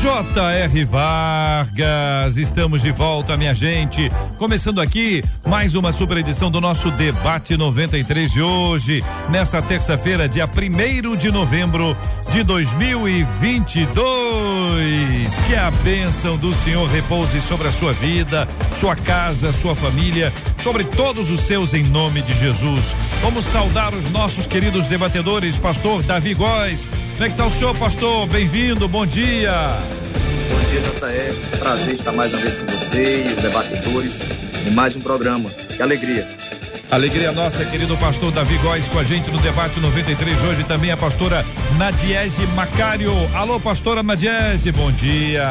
J.R. Vargas, estamos de volta, minha gente. Começando aqui mais uma super edição do nosso Debate 93 de hoje, nessa terça-feira, dia 1 de novembro de 2022. Que a bênção do Senhor repouse sobre a sua vida, sua casa, sua família, sobre todos os seus, em nome de Jesus. Vamos saudar os nossos queridos debatedores, pastor Davi Góes. Como é que tá o senhor, pastor? Bem-vindo, bom dia. JR. Prazer estar mais uma vez com você e os debatedores em mais um programa. Que alegria. Alegria nossa, querido pastor Davi Góes, com a gente no debate 93 hoje também a pastora Nadiege Macário. Alô, pastora Nadiege, bom dia.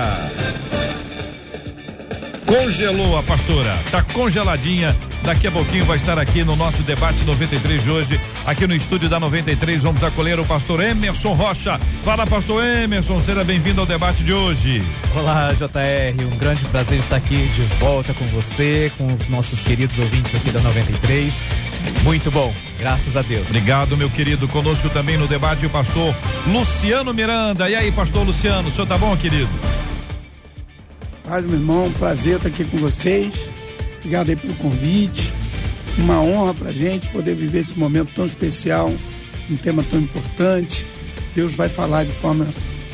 Congelou a pastora, tá congeladinha. Daqui a pouquinho vai estar aqui no nosso debate 93 de hoje, aqui no estúdio da 93. Vamos acolher o pastor Emerson Rocha. Fala, pastor Emerson, seja bem-vindo ao debate de hoje. Olá, JR, um grande prazer estar aqui de volta com você, com os nossos queridos ouvintes aqui da 93. Muito bom, graças a Deus. Obrigado, meu querido. Conosco também no debate o pastor Luciano Miranda. E aí, pastor Luciano, o senhor tá bom, querido? Paz, meu irmão, prazer estar aqui com vocês. Obrigado aí pelo convite. Uma honra pra gente poder viver esse momento tão especial, um tema tão importante. Deus vai falar de forma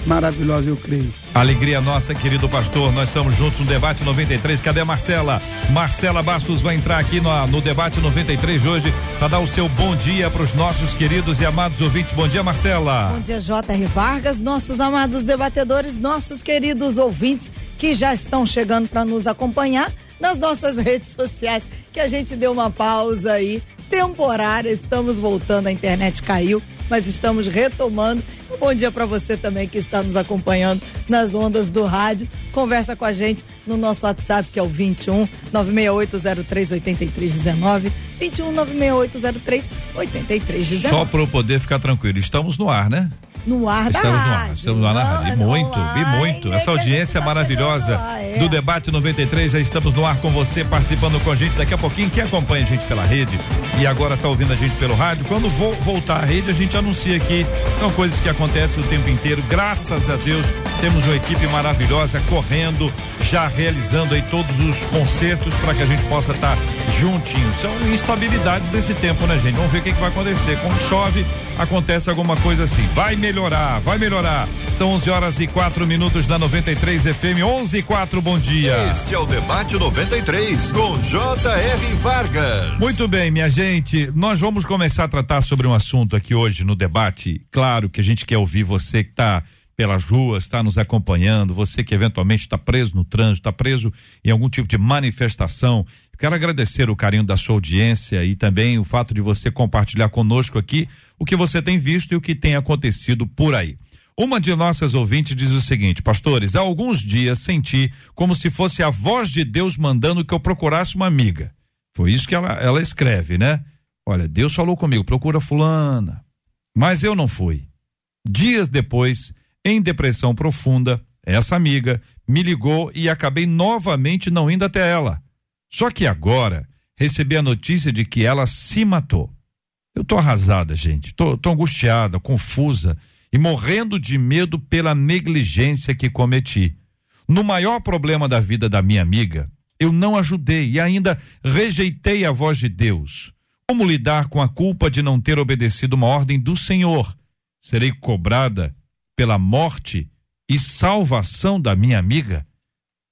maravilhosa, eu creio. Alegria nossa, querido pastor. Nós estamos juntos no debate 93. Cadê a Marcela? Marcela Bastos vai entrar aqui no, no debate 93 de hoje para dar o seu bom dia para os nossos queridos e amados ouvintes. Bom dia, Marcela. Bom dia, J.R. Vargas, nossos amados debatedores, nossos queridos ouvintes que já estão chegando para nos acompanhar nas nossas redes sociais, que a gente deu uma pausa aí temporária, estamos voltando, a internet caiu, mas estamos retomando. Um bom dia para você também que está nos acompanhando nas ondas do rádio. Conversa com a gente no nosso WhatsApp, que é o 21 96803 8319. 21 96803 8319. Só para eu poder ficar tranquilo, estamos no ar, né? No ar estamos da no rádio. ar, estamos no ar na rádio. E muito, e muito. Essa audiência maravilhosa do Debate 93. Já estamos no ar com você, participando com a gente. Daqui a pouquinho, quem acompanha a gente pela rede e agora está ouvindo a gente pelo rádio, quando vo voltar à rede, a gente anuncia aqui. São coisas que acontecem o tempo inteiro. Graças a Deus, temos uma equipe maravilhosa correndo, já realizando aí todos os concertos para que a gente possa estar tá juntinho. São instabilidades desse tempo, né, gente? Vamos ver o que, que vai acontecer. Quando chove, acontece alguma coisa assim. Vai melhorar, vai melhorar. São 11 horas e 4 minutos da 93 FM, 11 e 4, bom dia. Este é o Debate 93 com J.R. Vargas. Muito bem, minha gente. Nós vamos começar a tratar sobre um assunto aqui hoje no debate. Claro que a gente quer ouvir você que está pelas ruas, está nos acompanhando, você que eventualmente está preso no trânsito, está preso em algum tipo de manifestação. Quero agradecer o carinho da sua audiência e também o fato de você compartilhar conosco aqui o que você tem visto e o que tem acontecido por aí. Uma de nossas ouvintes diz o seguinte, pastores, há alguns dias senti como se fosse a voz de Deus mandando que eu procurasse uma amiga. Foi isso que ela, ela escreve, né? Olha, Deus falou comigo, procura fulana. Mas eu não fui. Dias depois, em depressão profunda, essa amiga me ligou e acabei novamente não indo até ela. Só que agora recebi a notícia de que ela se matou. Eu tô arrasada, gente. Tô, tô angustiada, confusa e morrendo de medo pela negligência que cometi. No maior problema da vida da minha amiga, eu não ajudei e ainda rejeitei a voz de Deus. Como lidar com a culpa de não ter obedecido uma ordem do Senhor? Serei cobrada pela morte e salvação da minha amiga?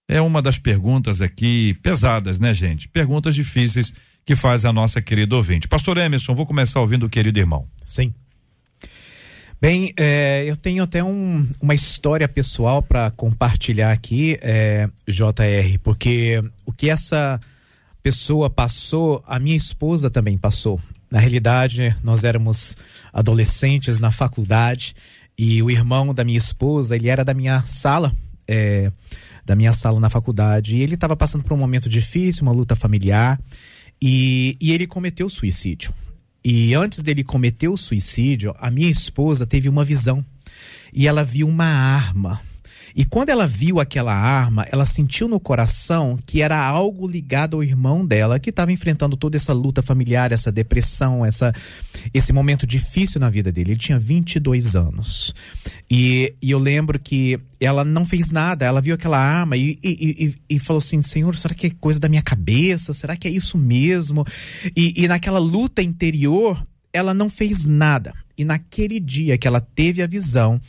É uma das perguntas aqui pesadas, né, gente? Perguntas difíceis que faz a nossa querida ouvinte. Pastor Emerson, vou começar ouvindo o querido irmão. Sim. Bem, é, eu tenho até um, uma história pessoal para compartilhar aqui, é, JR, porque o que essa pessoa passou, a minha esposa também passou. Na realidade, nós éramos adolescentes na faculdade e o irmão da minha esposa, ele era da minha sala é, da minha sala na faculdade. E ele estava passando por um momento difícil, uma luta familiar, e, e ele cometeu suicídio. E antes dele cometer o suicídio, a minha esposa teve uma visão. E ela viu uma arma e quando ela viu aquela arma, ela sentiu no coração que era algo ligado ao irmão dela, que estava enfrentando toda essa luta familiar, essa depressão, essa, esse momento difícil na vida dele. Ele tinha 22 anos. E, e eu lembro que ela não fez nada, ela viu aquela arma e, e, e, e, falou assim: Senhor, será que é coisa da minha cabeça? Será que é isso mesmo? E, e naquela luta interior, ela não fez nada. E naquele dia que ela teve a visão,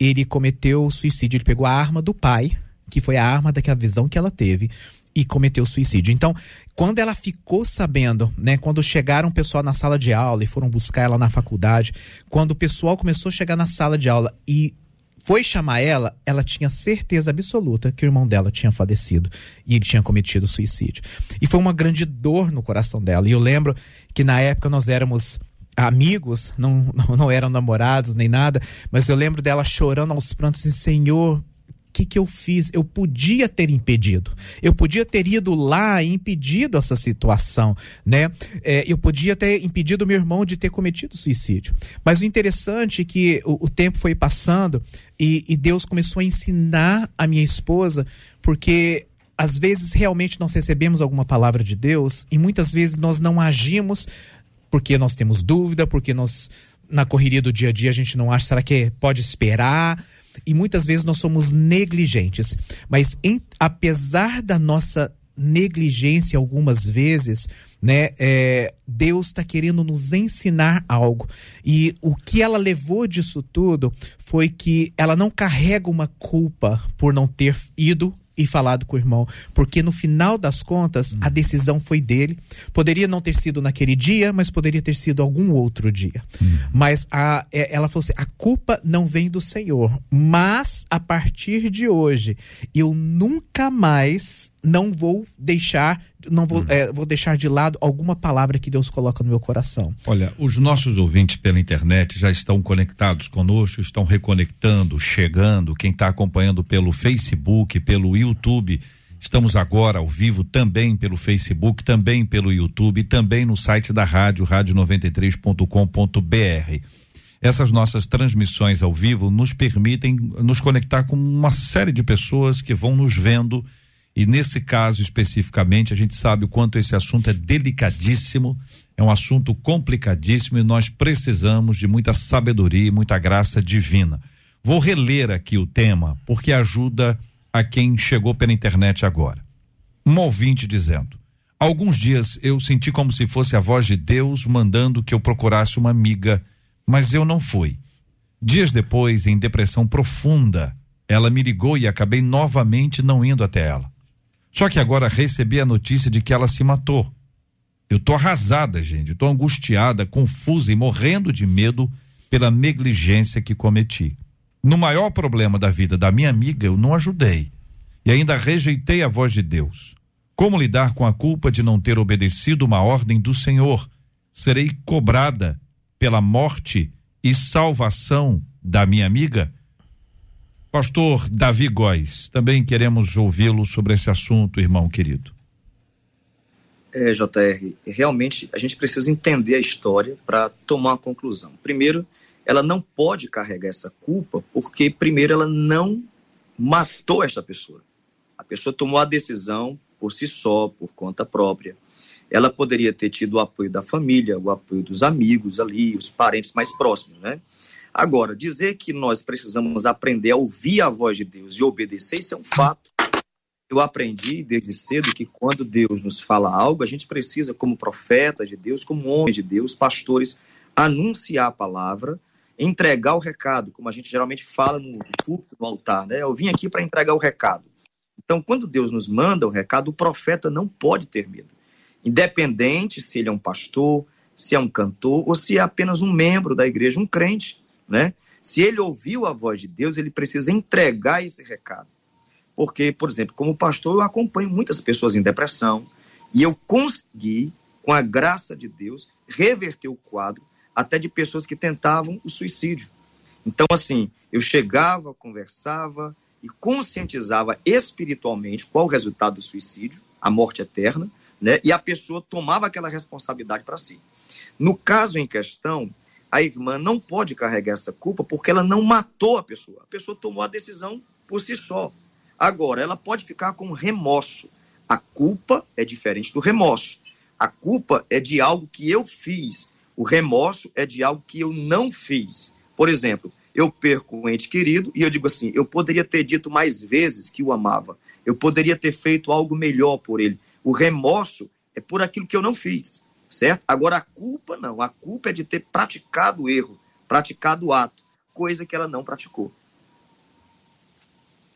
ele cometeu suicídio. Ele pegou a arma do pai, que foi a arma daquela visão que ela teve, e cometeu suicídio. Então, quando ela ficou sabendo, né, quando chegaram o pessoal na sala de aula e foram buscar ela na faculdade, quando o pessoal começou a chegar na sala de aula e foi chamar ela, ela tinha certeza absoluta que o irmão dela tinha falecido e ele tinha cometido suicídio. E foi uma grande dor no coração dela. E eu lembro que na época nós éramos amigos, não, não, eram namorados nem nada, mas eu lembro dela chorando aos prantos assim, Senhor, o que, que eu fiz? Eu podia ter impedido. Eu podia ter ido lá e impedido essa situação, né? É, eu podia ter impedido meu irmão de ter cometido suicídio. Mas o interessante é que o, o tempo foi passando e, e Deus começou a ensinar a minha esposa, porque às vezes realmente nós recebemos alguma palavra de Deus e muitas vezes nós não agimos porque nós temos dúvida, porque nós, na correria do dia a dia, a gente não acha, será que pode esperar? E muitas vezes nós somos negligentes. Mas em, apesar da nossa negligência algumas vezes, né? É, Deus está querendo nos ensinar algo. E o que ela levou disso tudo foi que ela não carrega uma culpa por não ter ido e falado com o irmão, porque no final das contas a decisão foi dele. Poderia não ter sido naquele dia, mas poderia ter sido algum outro dia. Hum. Mas a, é, ela falou assim: a culpa não vem do Senhor, mas a partir de hoje eu nunca mais não vou deixar não vou, hum. é, vou deixar de lado alguma palavra que Deus coloca no meu coração. Olha, os nossos ouvintes pela internet já estão conectados conosco, estão reconectando, chegando. Quem está acompanhando pelo Facebook, pelo YouTube, estamos agora ao vivo também pelo Facebook, também pelo YouTube, também no site da rádio, rádio93.com.br. Essas nossas transmissões ao vivo nos permitem nos conectar com uma série de pessoas que vão nos vendo e nesse caso especificamente, a gente sabe o quanto esse assunto é delicadíssimo, é um assunto complicadíssimo e nós precisamos de muita sabedoria e muita graça divina. Vou reler aqui o tema porque ajuda a quem chegou pela internet agora. Um ouvinte dizendo: Alguns dias eu senti como se fosse a voz de Deus mandando que eu procurasse uma amiga, mas eu não fui. Dias depois, em depressão profunda, ela me ligou e acabei novamente não indo até ela. Só que agora recebi a notícia de que ela se matou. Eu tô arrasada, gente. Tô angustiada, confusa e morrendo de medo pela negligência que cometi. No maior problema da vida da minha amiga, eu não ajudei. E ainda rejeitei a voz de Deus. Como lidar com a culpa de não ter obedecido uma ordem do Senhor? Serei cobrada pela morte e salvação da minha amiga? Pastor Davi Góes, também queremos ouvi-lo sobre esse assunto, irmão querido. É, JR, realmente a gente precisa entender a história para tomar uma conclusão. Primeiro, ela não pode carregar essa culpa porque, primeiro, ela não matou esta pessoa. A pessoa tomou a decisão por si só, por conta própria. Ela poderia ter tido o apoio da família, o apoio dos amigos ali, os parentes mais próximos, né? Agora, dizer que nós precisamos aprender a ouvir a voz de Deus e obedecer, isso é um fato. Eu aprendi desde cedo que quando Deus nos fala algo, a gente precisa, como profetas de Deus, como homens de Deus, pastores, anunciar a palavra, entregar o recado, como a gente geralmente fala no púlpito, no altar, né? Eu vim aqui para entregar o recado. Então, quando Deus nos manda o recado, o profeta não pode ter medo. Independente se ele é um pastor, se é um cantor ou se é apenas um membro da igreja, um crente né? Se ele ouviu a voz de Deus, ele precisa entregar esse recado. Porque, por exemplo, como pastor, eu acompanho muitas pessoas em depressão e eu consegui, com a graça de Deus, reverter o quadro até de pessoas que tentavam o suicídio. Então, assim, eu chegava, conversava, e conscientizava espiritualmente qual o resultado do suicídio, a morte eterna, né? E a pessoa tomava aquela responsabilidade para si. No caso em questão, a irmã não pode carregar essa culpa porque ela não matou a pessoa. A pessoa tomou a decisão por si só. Agora, ela pode ficar com remorso. A culpa é diferente do remorso. A culpa é de algo que eu fiz. O remorso é de algo que eu não fiz. Por exemplo, eu perco um ente querido e eu digo assim: eu poderia ter dito mais vezes que o amava. Eu poderia ter feito algo melhor por ele. O remorso é por aquilo que eu não fiz, certo? Agora a culpa não. A culpa é de ter praticado o erro, praticado o ato, coisa que ela não praticou.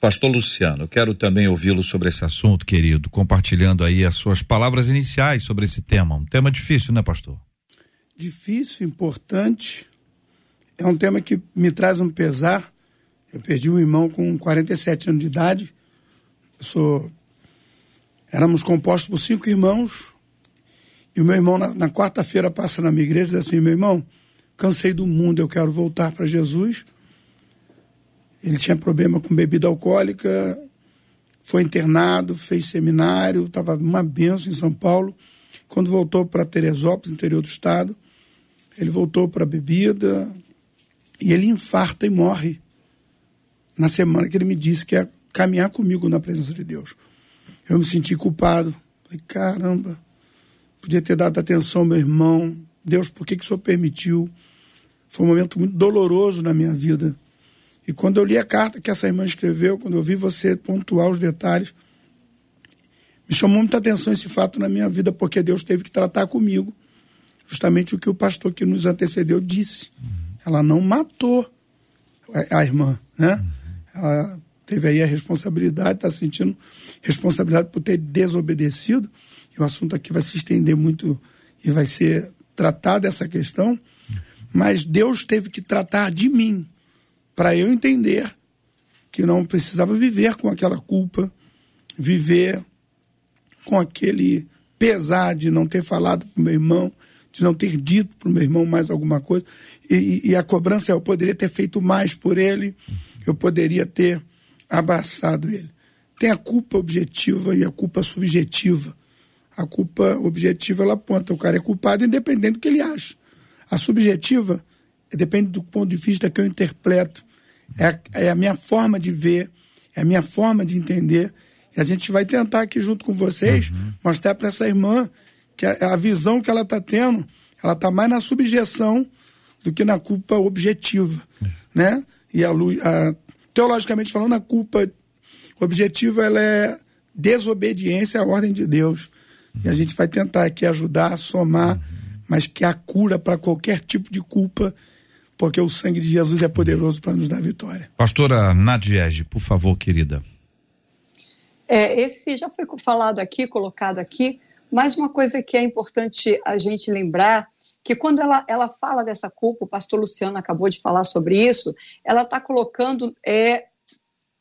Pastor Luciano, quero também ouvi-lo sobre esse assunto, querido, compartilhando aí as suas palavras iniciais sobre esse tema. Um tema difícil, né, pastor? Difícil, importante. É um tema que me traz um pesar. Eu perdi um irmão com 47 anos de idade. Eu sou Éramos compostos por cinco irmãos. E o meu irmão, na, na quarta-feira, passa na minha igreja e diz assim: meu irmão, cansei do mundo, eu quero voltar para Jesus. Ele tinha problema com bebida alcoólica, foi internado, fez seminário, estava uma benção em São Paulo. Quando voltou para Teresópolis, interior do estado, ele voltou para a bebida e ele infarta e morre na semana que ele me disse que ia caminhar comigo na presença de Deus. Eu me senti culpado. Falei, caramba, podia ter dado atenção meu irmão. Deus, por que, que o Senhor permitiu? Foi um momento muito doloroso na minha vida. E quando eu li a carta que essa irmã escreveu, quando eu vi você pontuar os detalhes, me chamou muita atenção esse fato na minha vida, porque Deus teve que tratar comigo justamente o que o pastor que nos antecedeu disse. Ela não matou a, irmã, né? Ela teve aí a responsabilidade, está sentindo responsabilidade por ter desobedecido. E o assunto aqui vai se estender muito e vai ser tratado essa questão. Mas Deus teve que tratar de mim para eu entender que não precisava viver com aquela culpa, viver com aquele pesar de não ter falado para o meu irmão, de não ter dito para o meu irmão mais alguma coisa. E, e, a cobrança eu poderia ter feito mais por ele, eu poderia ter abraçado ele. Tem a culpa objetiva e a culpa subjetiva. A culpa objetiva ela aponta, o cara é culpado independente do que ele acha. A subjetiva depende do ponto de vista que eu interpreto. É a, é a minha forma de ver, é a minha forma de entender. E a gente vai tentar aqui junto com vocês uhum. mostrar para essa irmã que a, a visão que ela está tendo, ela está mais na subjeção do que na culpa objetiva, uhum. né? E a, a, teologicamente falando, a culpa objetiva ela é desobediência à ordem de Deus. E a gente vai tentar aqui ajudar, somar, mas que a cura para qualquer tipo de culpa, porque o sangue de Jesus é poderoso para nos dar vitória. Pastora Nadiege, por favor, querida. É, esse já foi falado aqui, colocado aqui, mas uma coisa que é importante a gente lembrar que quando ela, ela fala dessa culpa, o pastor Luciano acabou de falar sobre isso, ela está colocando é,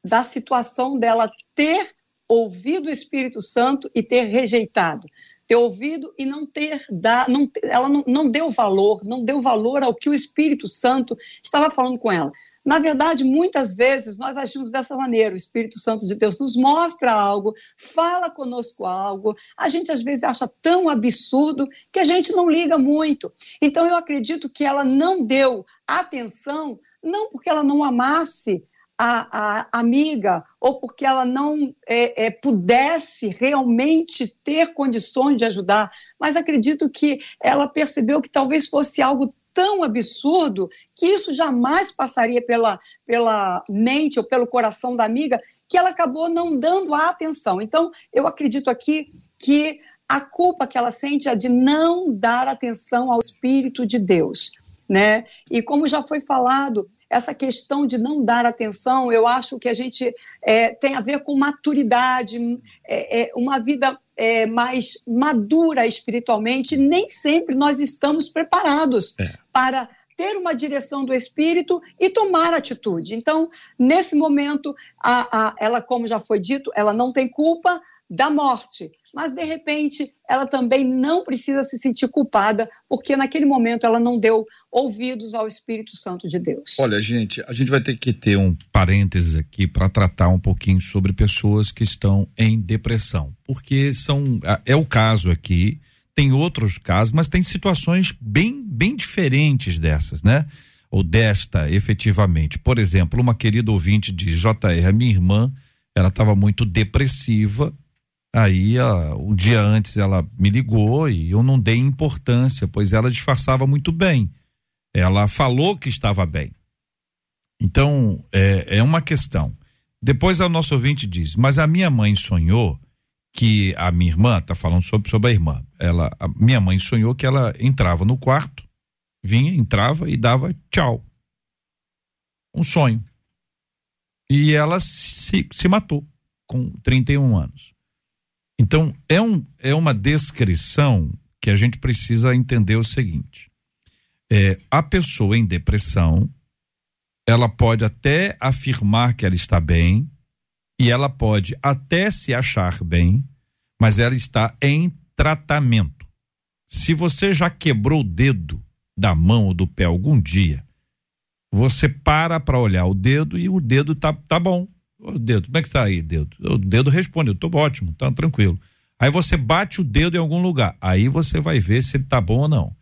da situação dela ter ouvido o Espírito Santo e ter rejeitado. Ter ouvido e não ter dado, não, ela não, não deu valor, não deu valor ao que o Espírito Santo estava falando com ela. Na verdade, muitas vezes nós agimos dessa maneira. O Espírito Santo de Deus nos mostra algo, fala conosco algo, a gente às vezes acha tão absurdo que a gente não liga muito. Então, eu acredito que ela não deu atenção, não porque ela não amasse a, a, amiga ou porque ela não é, é, pudesse realmente ter condições de ajudar, mas acredito que ela percebeu que talvez fosse algo tão absurdo que isso jamais passaria pela, pela mente ou pelo coração da amiga, que ela acabou não dando a atenção. Então, eu acredito aqui que a culpa que ela sente é de não dar atenção ao Espírito de Deus. Né? E como já foi falado, essa questão de não dar atenção, eu acho que a gente é, tem a ver com maturidade, é, é uma vida é, mais madura espiritualmente. Nem sempre nós estamos preparados é. para ter uma direção do espírito e tomar atitude. Então, nesse momento, a, a, ela, como já foi dito, ela não tem culpa da morte, mas de repente ela também não precisa se sentir culpada, porque naquele momento ela não deu ouvidos ao Espírito Santo de Deus. Olha, gente, a gente vai ter que ter um parênteses aqui para tratar um pouquinho sobre pessoas que estão em depressão, porque são é o caso aqui, tem outros casos, mas tem situações bem bem diferentes dessas, né? Ou desta, efetivamente. Por exemplo, uma querida ouvinte de JR, minha irmã, ela estava muito depressiva Aí, um dia antes, ela me ligou e eu não dei importância, pois ela disfarçava muito bem. Ela falou que estava bem. Então, é, é uma questão. Depois, o nosso ouvinte diz: Mas a minha mãe sonhou que a minha irmã, está falando sobre, sobre a irmã, ela, a minha mãe sonhou que ela entrava no quarto, vinha, entrava e dava tchau. Um sonho. E ela se, se matou com 31 anos. Então, é, um, é uma descrição que a gente precisa entender o seguinte: é, a pessoa em depressão, ela pode até afirmar que ela está bem, e ela pode até se achar bem, mas ela está em tratamento. Se você já quebrou o dedo da mão ou do pé algum dia, você para para olhar o dedo e o dedo tá, tá bom. O dedo, como é que tá aí, dedo? O dedo responde, eu tô ótimo, tá tranquilo. Aí você bate o dedo em algum lugar, aí você vai ver se ele tá bom ou não.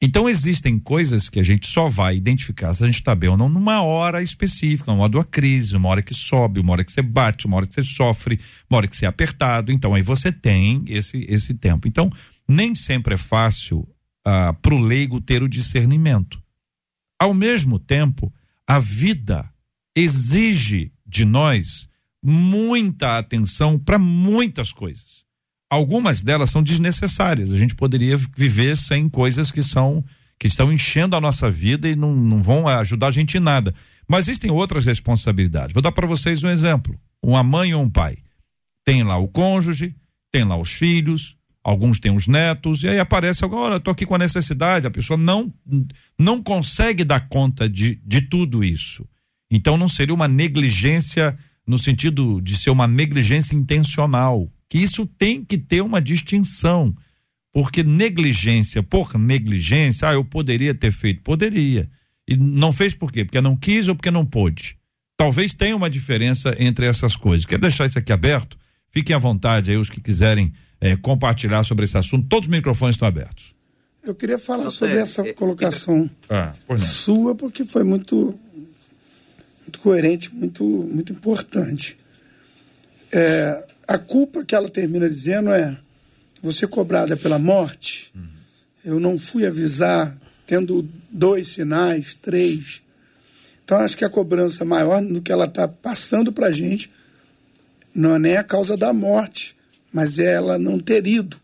Então existem coisas que a gente só vai identificar se a gente está bem ou não numa hora específica, uma hora de uma crise, uma hora que sobe, uma hora que você bate, uma hora que você sofre, uma hora que você é apertado. Então aí você tem esse, esse tempo. Então nem sempre é fácil ah, para o leigo ter o discernimento. Ao mesmo tempo, a vida exige de nós muita atenção para muitas coisas. Algumas delas são desnecessárias. A gente poderia viver sem coisas que são que estão enchendo a nossa vida e não, não vão ajudar a gente em nada. Mas existem outras responsabilidades. Vou dar para vocês um exemplo. Uma mãe ou um pai. Tem lá o cônjuge, tem lá os filhos, alguns têm os netos, e aí aparece agora, estou aqui com a necessidade, a pessoa não, não consegue dar conta de, de tudo isso. Então não seria uma negligência no sentido de ser uma negligência intencional, que isso tem que ter uma distinção. Porque negligência por negligência, ah, eu poderia ter feito, poderia. E não fez por quê? Porque não quis ou porque não pôde. Talvez tenha uma diferença entre essas coisas. Quer deixar isso aqui aberto? Fiquem à vontade aí, os que quiserem é, compartilhar sobre esse assunto. Todos os microfones estão abertos. Eu queria falar sobre essa colocação ah, sua, porque foi muito muito coerente, muito, muito importante. É, a culpa que ela termina dizendo é: você cobrada pela morte, uhum. eu não fui avisar, tendo dois sinais, três. Então, acho que a cobrança maior do que ela está passando para a gente não é nem a causa da morte, mas é ela não ter ido.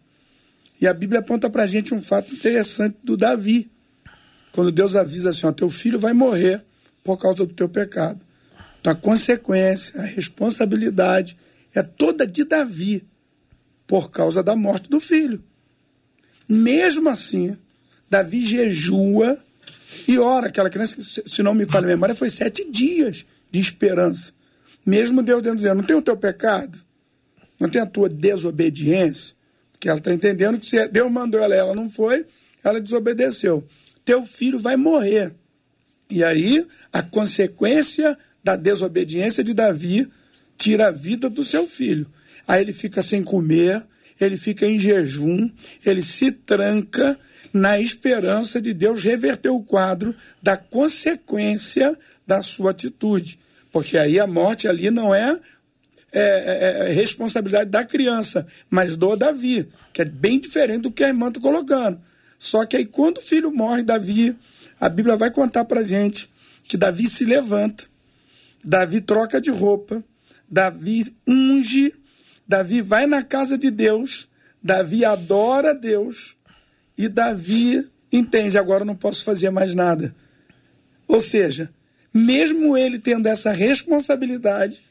E a Bíblia aponta para a gente um fato interessante do Davi. Quando Deus avisa assim: ó, teu filho vai morrer por causa do teu pecado. Então, a consequência, a responsabilidade é toda de Davi por causa da morte do filho. Mesmo assim, Davi jejua e ora. Aquela criança, se não me falha a memória, foi sete dias de esperança. Mesmo Deus dizendo: não tem o teu pecado, não tem a tua desobediência, porque ela está entendendo que se Deus mandou ela, ela não foi, ela desobedeceu. Teu filho vai morrer. E aí, a consequência da desobediência de Davi tira a vida do seu filho. Aí ele fica sem comer, ele fica em jejum, ele se tranca na esperança de Deus reverter o quadro da consequência da sua atitude. Porque aí a morte ali não é, é, é, é responsabilidade da criança, mas do Davi, que é bem diferente do que a irmã está colocando. Só que aí quando o filho morre, Davi, a Bíblia vai contar para gente que Davi se levanta, Davi troca de roupa, Davi unge, Davi vai na casa de Deus, Davi adora Deus e Davi entende: agora eu não posso fazer mais nada. Ou seja, mesmo ele tendo essa responsabilidade,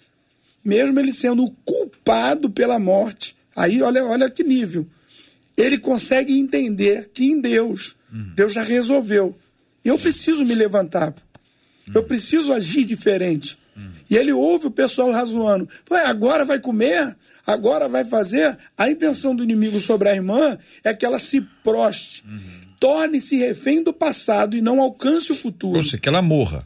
mesmo ele sendo culpado pela morte, aí olha, olha que nível. Ele consegue entender que em Deus, uhum. Deus já resolveu. Eu preciso me levantar. Eu preciso agir diferente. E ele ouve o pessoal razoando. Agora vai comer? Agora vai fazer, a intenção do inimigo sobre a irmã é que ela se proste, uhum. torne-se refém do passado e não alcance o futuro. Ou seja, que ela morra.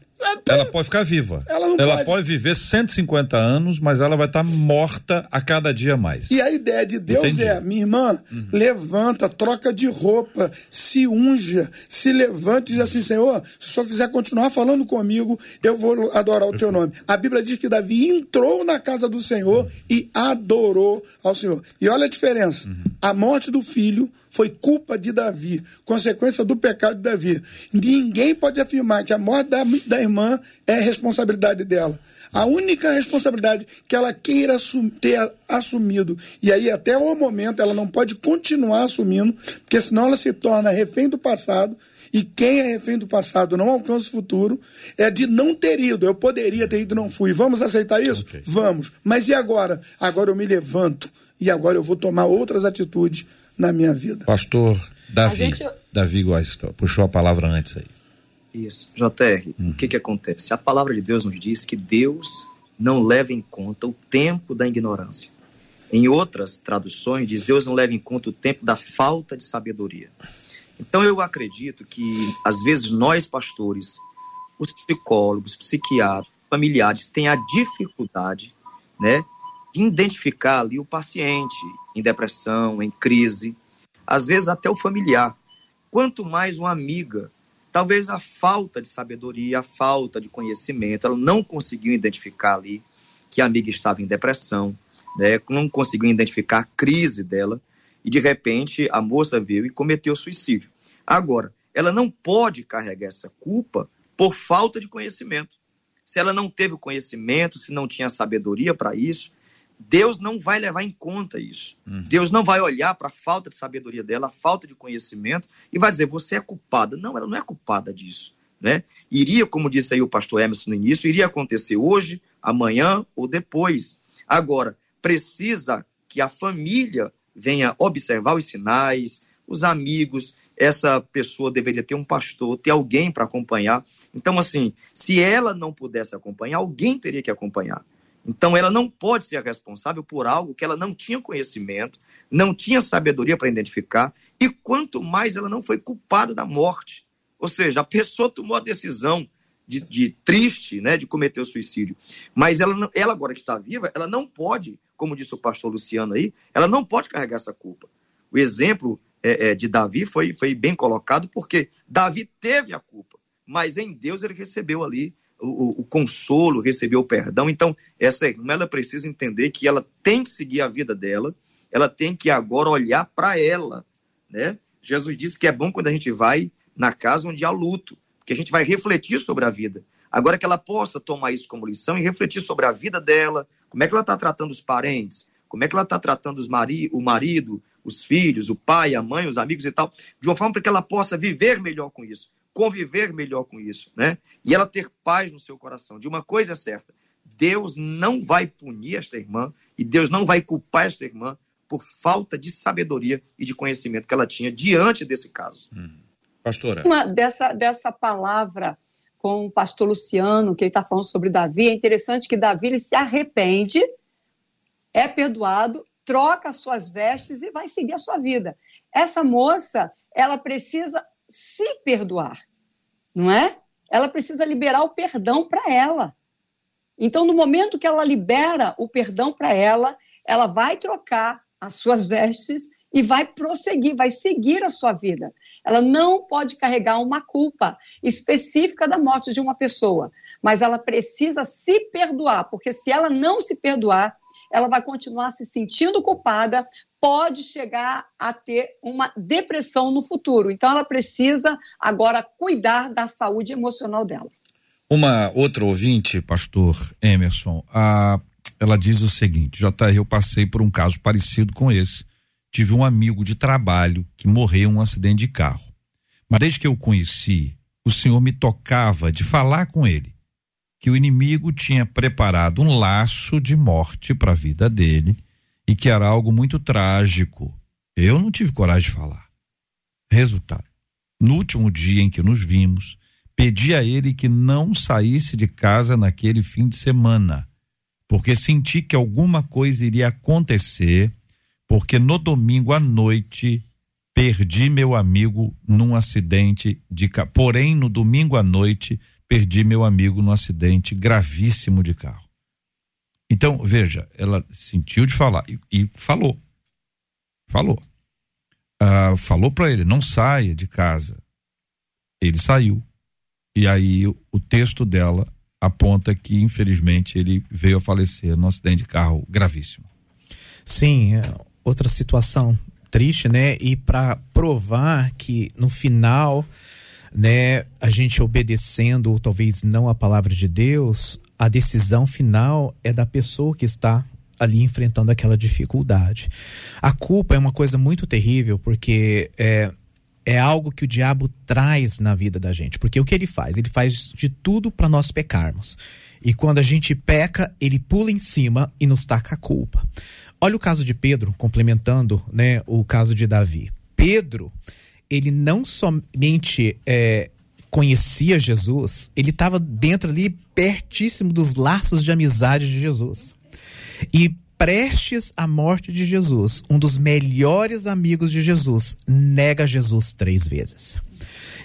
Ela pode ficar viva. Ela, não ela pode. pode viver 150 anos, mas ela vai estar tá morta a cada dia mais. E a ideia de Deus Entendi. é, minha irmã, uhum. levanta, troca de roupa, se unja, se levanta e diz assim, Senhor, se o Senhor quiser continuar falando comigo, eu vou adorar o teu nome. A Bíblia diz que Davi entrou na casa do Senhor uhum. e adorou ao Senhor. E olha a diferença. Uhum. A morte do filho foi culpa de Davi, consequência do pecado de Davi. Ninguém pode afirmar que a morte da, da irmã é responsabilidade dela. A única responsabilidade que ela queira assum ter assumido, e aí até o momento ela não pode continuar assumindo, porque senão ela se torna refém do passado, e quem é refém do passado não alcança o futuro, é de não ter ido. Eu poderia ter ido, não fui. Vamos aceitar isso? Okay. Vamos. Mas e agora? Agora eu me levanto e agora eu vou tomar outras atitudes na minha vida. Pastor Davi, gente... Davi Guastor, puxou a palavra antes aí. Isso. JR, uhum. o que que acontece? A palavra de Deus nos diz que Deus não leva em conta o tempo da ignorância. Em outras traduções, diz Deus não leva em conta o tempo da falta de sabedoria. Então eu acredito que, às vezes, nós, pastores, os psicólogos, psiquiatras, familiares, têm a dificuldade né, de identificar ali o paciente em depressão, em crise, às vezes até o familiar. Quanto mais uma amiga, talvez a falta de sabedoria, a falta de conhecimento, ela não conseguiu identificar ali que a amiga estava em depressão, né? não conseguiu identificar a crise dela, e de repente a moça veio e cometeu suicídio. Agora, ela não pode carregar essa culpa por falta de conhecimento. Se ela não teve o conhecimento, se não tinha sabedoria para isso, Deus não vai levar em conta isso. Uhum. Deus não vai olhar para a falta de sabedoria dela, a falta de conhecimento, e vai dizer, você é culpada. Não, ela não é culpada disso. Né? Iria, como disse aí o pastor Emerson no início, iria acontecer hoje, amanhã ou depois. Agora, precisa que a família venha observar os sinais, os amigos, essa pessoa deveria ter um pastor, ter alguém para acompanhar. Então, assim, se ela não pudesse acompanhar, alguém teria que acompanhar. Então, ela não pode ser responsável por algo que ela não tinha conhecimento, não tinha sabedoria para identificar, e quanto mais ela não foi culpada da morte. Ou seja, a pessoa tomou a decisão de, de triste, né, de cometer o suicídio. Mas ela, ela agora que está viva, ela não pode, como disse o pastor Luciano aí, ela não pode carregar essa culpa. O exemplo é, é, de Davi foi, foi bem colocado, porque Davi teve a culpa, mas em Deus ele recebeu ali o, o, consolo, receber o perdão. Então, essa irmã ela precisa entender que ela tem que seguir a vida dela, ela tem que agora olhar para ela, né? Jesus disse que é bom quando a gente vai na casa onde há luto, que a gente vai refletir sobre a vida. Agora que ela possa tomar isso como lição e refletir sobre a vida dela, como é que ela está tratando os parentes, como é que ela está tratando os mari o marido, os filhos, o pai, a mãe, os amigos e tal, de uma forma para que ela possa viver melhor com isso conviver melhor com isso, né? E ela ter paz no seu coração. De uma coisa é certa, Deus não vai punir esta irmã e Deus não vai culpar esta irmã por falta de sabedoria e de conhecimento que ela tinha diante desse caso. Hum. Pastora. Uma dessa, dessa palavra com o pastor Luciano, que ele está falando sobre Davi, é interessante que Davi ele se arrepende, é perdoado, troca as suas vestes e vai seguir a sua vida. Essa moça, ela precisa se perdoar, não é? Ela precisa liberar o perdão para ela. Então, no momento que ela libera o perdão para ela, ela vai trocar as suas vestes e vai prosseguir, vai seguir a sua vida. Ela não pode carregar uma culpa específica da morte de uma pessoa, mas ela precisa se perdoar, porque se ela não se perdoar, ela vai continuar se sentindo culpada, pode chegar a ter uma depressão no futuro. Então, ela precisa agora cuidar da saúde emocional dela. Uma outra ouvinte, pastor Emerson, a, ela diz o seguinte: JR, eu passei por um caso parecido com esse. Tive um amigo de trabalho que morreu em um acidente de carro. Mas desde que eu o conheci, o senhor me tocava de falar com ele que o inimigo tinha preparado um laço de morte para a vida dele e que era algo muito trágico. Eu não tive coragem de falar. Resultado: no último dia em que nos vimos, pedi a ele que não saísse de casa naquele fim de semana, porque senti que alguma coisa iria acontecer, porque no domingo à noite perdi meu amigo num acidente de. Porém, no domingo à noite, perdi meu amigo num acidente gravíssimo de carro. Então, veja, ela sentiu de falar e, e falou. Falou. Ah, falou para ele: não saia de casa. Ele saiu. E aí o texto dela aponta que, infelizmente, ele veio a falecer num acidente de carro gravíssimo. Sim, é outra situação triste, né? E para provar que no final, né, a gente obedecendo ou talvez não a palavra de Deus, a decisão final é da pessoa que está ali enfrentando aquela dificuldade. A culpa é uma coisa muito terrível porque é, é algo que o diabo traz na vida da gente. Porque o que ele faz? Ele faz de tudo para nós pecarmos. E quando a gente peca, ele pula em cima e nos taca a culpa. Olha o caso de Pedro, complementando né, o caso de Davi. Pedro, ele não somente é, conhecia Jesus, ele estava dentro ali, pertíssimo dos laços de amizade de Jesus. E prestes à morte de Jesus, um dos melhores amigos de Jesus, nega Jesus três vezes.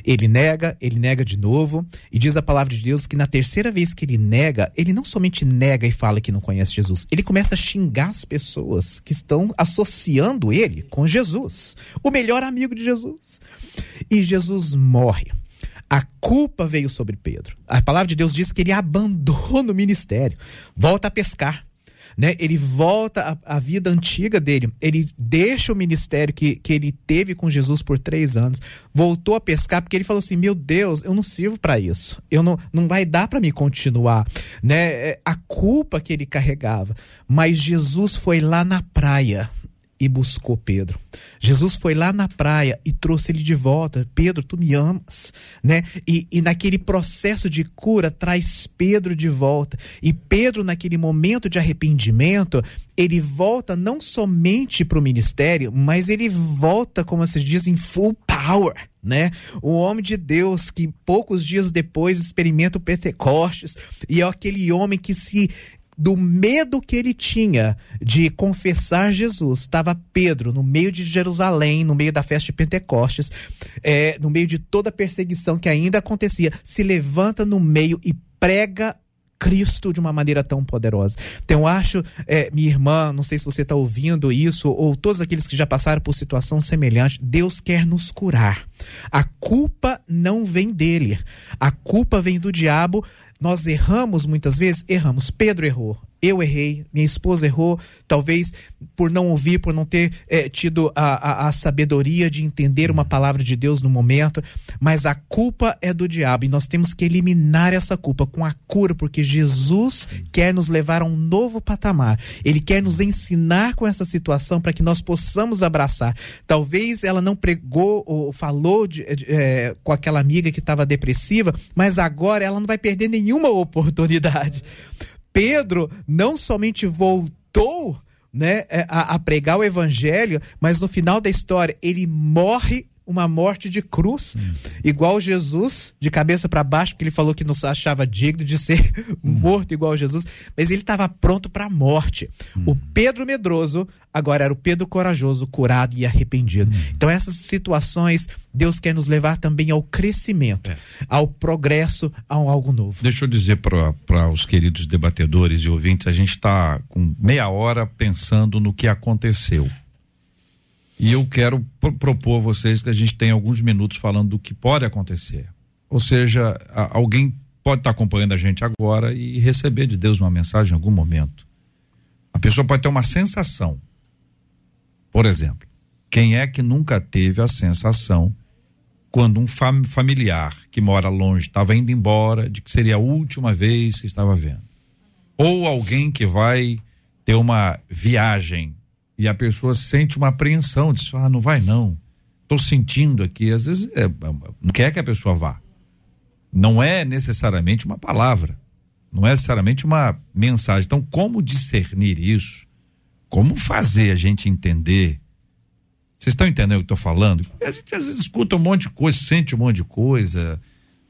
Ele nega, ele nega de novo, e diz a palavra de Deus que na terceira vez que ele nega, ele não somente nega e fala que não conhece Jesus, ele começa a xingar as pessoas que estão associando ele com Jesus, o melhor amigo de Jesus. E Jesus morre. A culpa veio sobre Pedro. A palavra de Deus diz que ele abandona o ministério, volta a pescar né? Ele volta à, vida antiga dele. Ele deixa o ministério que, que ele teve com Jesus por três anos, voltou a pescar porque ele falou assim: meu Deus, eu não sirvo para isso. Eu não, não vai dar para me continuar, né? É, a culpa que ele carregava. Mas Jesus foi lá na praia e buscou Pedro. Jesus foi lá na praia e trouxe ele de volta. Pedro, tu me amas, né? E, e naquele processo de cura traz Pedro de volta. E Pedro, naquele momento de arrependimento, ele volta não somente para o ministério, mas ele volta, como se diz, em full power, né? O homem de Deus que poucos dias depois experimenta o Pentecostes e é aquele homem que se do medo que ele tinha de confessar Jesus, estava Pedro no meio de Jerusalém, no meio da festa de Pentecostes, é, no meio de toda a perseguição que ainda acontecia, se levanta no meio e prega Cristo de uma maneira tão poderosa. Então, eu acho, é, minha irmã, não sei se você está ouvindo isso, ou todos aqueles que já passaram por situação semelhante, Deus quer nos curar. A culpa não vem dele, a culpa vem do diabo nós erramos muitas vezes? Erramos. Pedro errou. Eu errei, minha esposa errou, talvez por não ouvir, por não ter é, tido a, a, a, sabedoria de entender uma palavra de Deus no momento, mas a culpa é do diabo e nós temos que eliminar essa culpa com a cura, porque Jesus quer nos levar a um novo patamar. Ele quer nos ensinar com essa situação para que nós possamos abraçar. Talvez ela não pregou ou falou de, de, é, com aquela amiga que estava depressiva, mas agora ela não vai perder nenhuma oportunidade. Pedro não somente voltou né, é, a, a, pregar o evangelho, mas no final da história ele morre uma morte de cruz, hum. igual Jesus, de cabeça para baixo, porque ele falou que não se achava digno de ser hum. morto igual Jesus, mas ele estava pronto para a morte. Hum. O Pedro medroso agora era o Pedro corajoso, curado e arrependido. Então essas situações Deus quer nos levar também ao crescimento, é. ao progresso, a um algo novo. Deixa eu dizer para os queridos debatedores e ouvintes, a gente está com meia hora pensando no que aconteceu. E eu quero propor a vocês que a gente tenha alguns minutos falando do que pode acontecer. Ou seja, a, alguém pode estar tá acompanhando a gente agora e receber de Deus uma mensagem em algum momento. A pessoa pode ter uma sensação. Por exemplo, quem é que nunca teve a sensação quando um fam familiar que mora longe estava indo embora de que seria a última vez que estava vendo? Ou alguém que vai ter uma viagem e a pessoa sente uma apreensão, diz, ah, não vai não, estou sentindo aqui, às vezes é, não quer que a pessoa vá. Não é necessariamente uma palavra, não é necessariamente uma mensagem. Então, como discernir isso? Como fazer a gente entender? Vocês estão entendendo o que eu estou falando? A gente às vezes escuta um monte de coisa, sente um monte de coisa,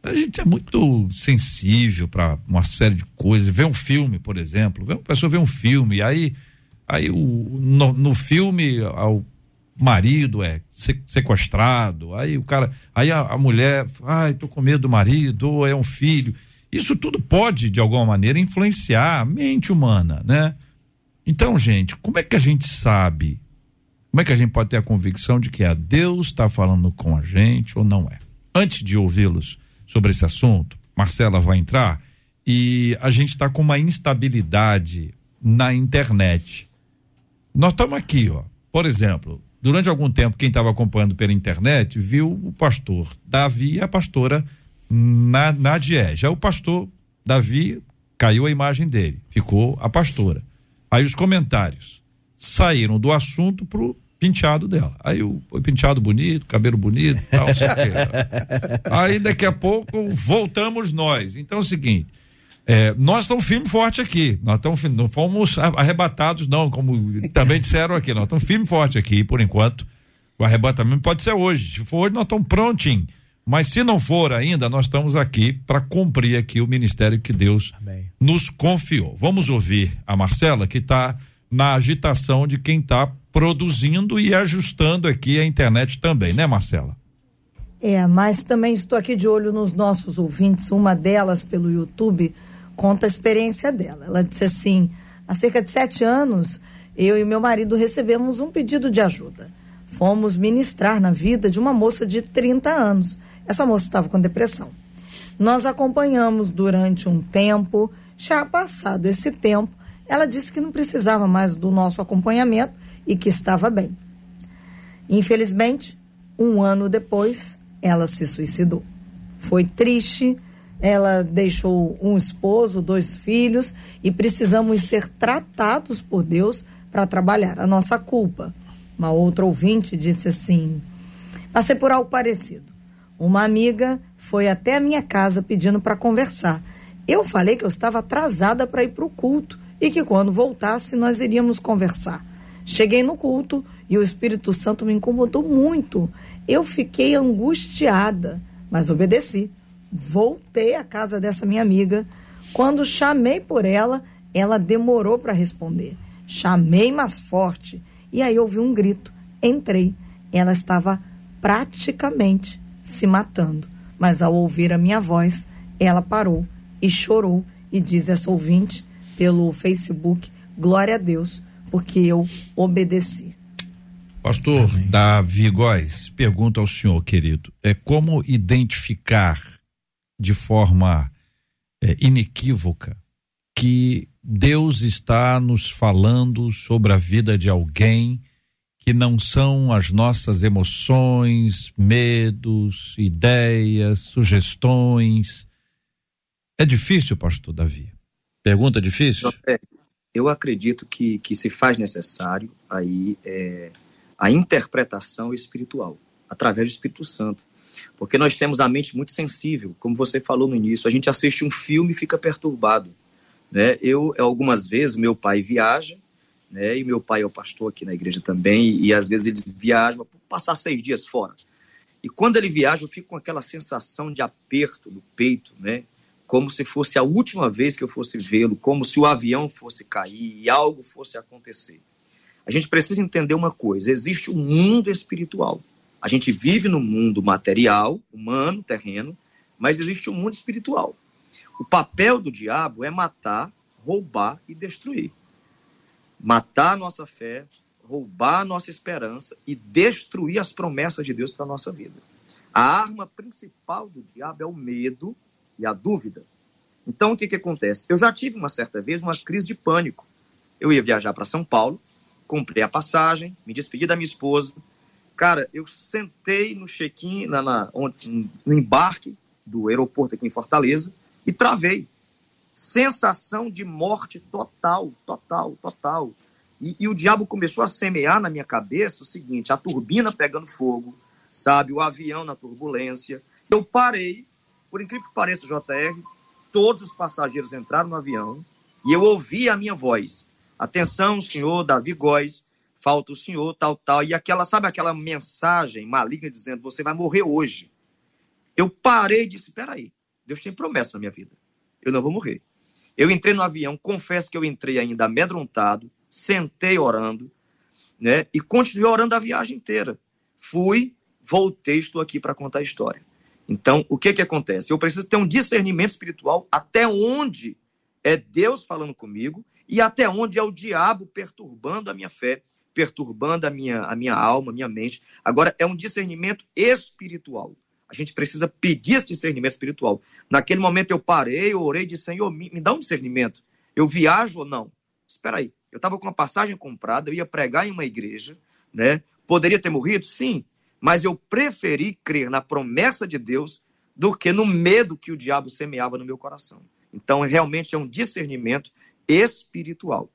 A gente é muito sensível para uma série de coisas. Vê um filme, por exemplo, vê uma pessoa vê um filme, aí, aí o, no, no filme o marido é sequestrado, aí o cara, aí a, a mulher, ai, tô com medo do marido, ou é um filho. Isso tudo pode, de alguma maneira, influenciar a mente humana, né? Então, gente, como é que a gente sabe? Como é que a gente pode ter a convicção de que é Deus está falando com a gente ou não é? Antes de ouvi-los sobre esse assunto, Marcela vai entrar e a gente está com uma instabilidade na internet. Nós estamos aqui, ó. Por exemplo, durante algum tempo, quem estava acompanhando pela internet viu o pastor Davi e a pastora Nadia. Já o pastor Davi caiu a imagem dele, ficou a pastora. Aí os comentários saíram do assunto pro penteado dela. Aí o, o penteado bonito, cabelo bonito, tal, sei Aí daqui a pouco voltamos nós. Então é o seguinte, é, nós estamos firme e forte aqui. Nós estamos não fomos arrebatados não, como também disseram aqui. Nós estamos firme e forte aqui por enquanto. O arrebatamento pode ser hoje. Se for hoje, nós estamos prontinhos. Mas se não for ainda, nós estamos aqui para cumprir aqui o ministério que Deus Amém. nos confiou. Vamos ouvir a Marcela, que está na agitação de quem está produzindo e ajustando aqui a internet também, né, Marcela? É, mas também estou aqui de olho nos nossos ouvintes. Uma delas, pelo YouTube, conta a experiência dela. Ela disse assim: há cerca de sete anos, eu e meu marido recebemos um pedido de ajuda. Fomos ministrar na vida de uma moça de 30 anos essa moça estava com depressão. Nós acompanhamos durante um tempo, já passado esse tempo, ela disse que não precisava mais do nosso acompanhamento e que estava bem. Infelizmente, um ano depois, ela se suicidou. Foi triste, ela deixou um esposo, dois filhos e precisamos ser tratados por Deus para trabalhar a nossa culpa. Uma outra ouvinte disse assim: passei por algo parecido. Uma amiga foi até a minha casa pedindo para conversar. Eu falei que eu estava atrasada para ir para o culto e que quando voltasse nós iríamos conversar. Cheguei no culto e o Espírito Santo me incomodou muito. Eu fiquei angustiada, mas obedeci. Voltei à casa dessa minha amiga. Quando chamei por ela, ela demorou para responder. Chamei mais forte e aí ouvi um grito. Entrei. Ela estava praticamente se matando. Mas ao ouvir a minha voz, ela parou e chorou e diz essa ouvinte pelo Facebook, glória a Deus, porque eu obedeci. Pastor Amém. Davi Góes, pergunta ao senhor, querido, é como identificar de forma é, inequívoca que Deus está nos falando sobre a vida de alguém que não são as nossas emoções, medos, ideias, sugestões. É difícil, pastor Davi? Pergunta difícil? É, eu acredito que, que se faz necessário aí é, a interpretação espiritual, através do Espírito Santo. Porque nós temos a mente muito sensível, como você falou no início. A gente assiste um filme e fica perturbado. Né? Eu, algumas vezes, meu pai viaja, né? E meu pai é o pastor aqui na igreja também, e, às vezes ele viaja para passar seis dias fora. E quando ele viaja, eu fico com aquela sensação de aperto no peito, né? Como se fosse a última vez que eu fosse vê-lo, como se o avião fosse cair e algo fosse acontecer. A gente precisa entender uma coisa: existe um mundo espiritual. A gente vive no mundo material, humano, terreno, mas existe um mundo espiritual. O papel do diabo é matar, roubar e destruir matar a nossa fé, roubar a nossa esperança e destruir as promessas de Deus para a nossa vida. A arma principal do diabo é o medo e a dúvida. Então, o que, que acontece? Eu já tive uma certa vez uma crise de pânico. Eu ia viajar para São Paulo, comprei a passagem, me despedi da minha esposa. Cara, eu sentei no check-in, na, na, no embarque do aeroporto aqui em Fortaleza e travei sensação de morte total, total, total. E, e, o diabo começou a semear na minha cabeça o seguinte: a turbina pegando fogo, sabe, o avião na turbulência. Eu parei, por incrível que pareça, JR, todos os passageiros entraram no avião e eu ouvi a minha voz. Atenção, senhor Davi Góes, falta o senhor, tal, tal. E aquela, sabe aquela mensagem maligna dizendo: você vai morrer hoje. Eu parei e disse: peraí, Deus tem promessa na minha vida. Eu não vou morrer. Eu entrei no avião, confesso que eu entrei ainda amedrontado, sentei orando, né? E continuei orando a viagem inteira. Fui, voltei, estou aqui para contar a história. Então, o que que acontece? Eu preciso ter um discernimento espiritual até onde é Deus falando comigo e até onde é o diabo perturbando a minha fé, perturbando a minha, a minha alma, a minha mente. Agora, é um discernimento espiritual. A gente precisa pedir esse discernimento espiritual. Naquele momento eu parei, eu orei e disse, Senhor, me, me dá um discernimento. Eu viajo ou não? Espera aí. Eu estava com uma passagem comprada, eu ia pregar em uma igreja, né? Poderia ter morrido? Sim. Mas eu preferi crer na promessa de Deus do que no medo que o diabo semeava no meu coração. Então, realmente é um discernimento espiritual.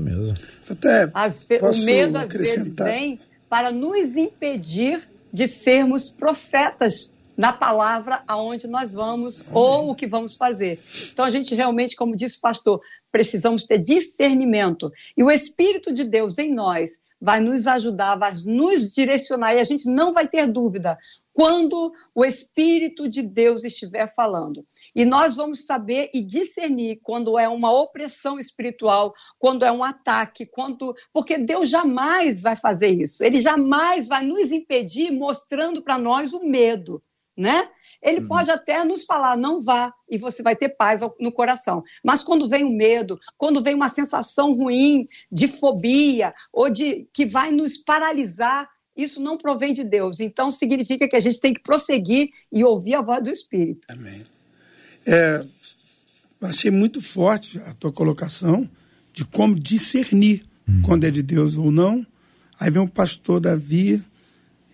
Mesmo. Até o medo, às vezes, vem para nos impedir de sermos profetas na palavra aonde nós vamos Amém. ou o que vamos fazer. Então a gente realmente, como disse o pastor, precisamos ter discernimento e o Espírito de Deus em nós vai nos ajudar, vai nos direcionar e a gente não vai ter dúvida quando o Espírito de Deus estiver falando. E nós vamos saber e discernir quando é uma opressão espiritual, quando é um ataque, quando porque Deus jamais vai fazer isso. Ele jamais vai nos impedir mostrando para nós o medo, né? Ele uhum. pode até nos falar, não vá, e você vai ter paz no coração. Mas quando vem o medo, quando vem uma sensação ruim de fobia, ou de que vai nos paralisar, isso não provém de Deus. Então significa que a gente tem que prosseguir e ouvir a voz do Espírito. Amém. É, achei muito forte a tua colocação de como discernir hum. quando é de Deus ou não. Aí vem o pastor Davi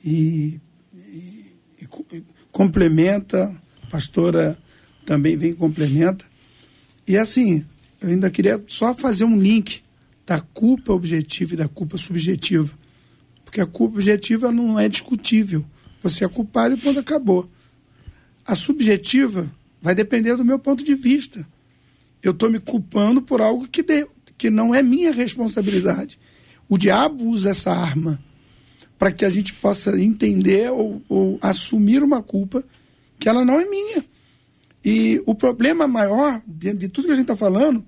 e, e, e complementa, a pastora também vem e complementa. E assim, eu ainda queria só fazer um link da culpa objetiva e da culpa subjetiva. Porque a culpa objetiva não é discutível. Você é culpado e quando acabou. A subjetiva Vai depender do meu ponto de vista. Eu estou me culpando por algo que, de, que não é minha responsabilidade. O diabo usa essa arma para que a gente possa entender ou, ou assumir uma culpa que ela não é minha. E o problema maior de, de tudo que a gente está falando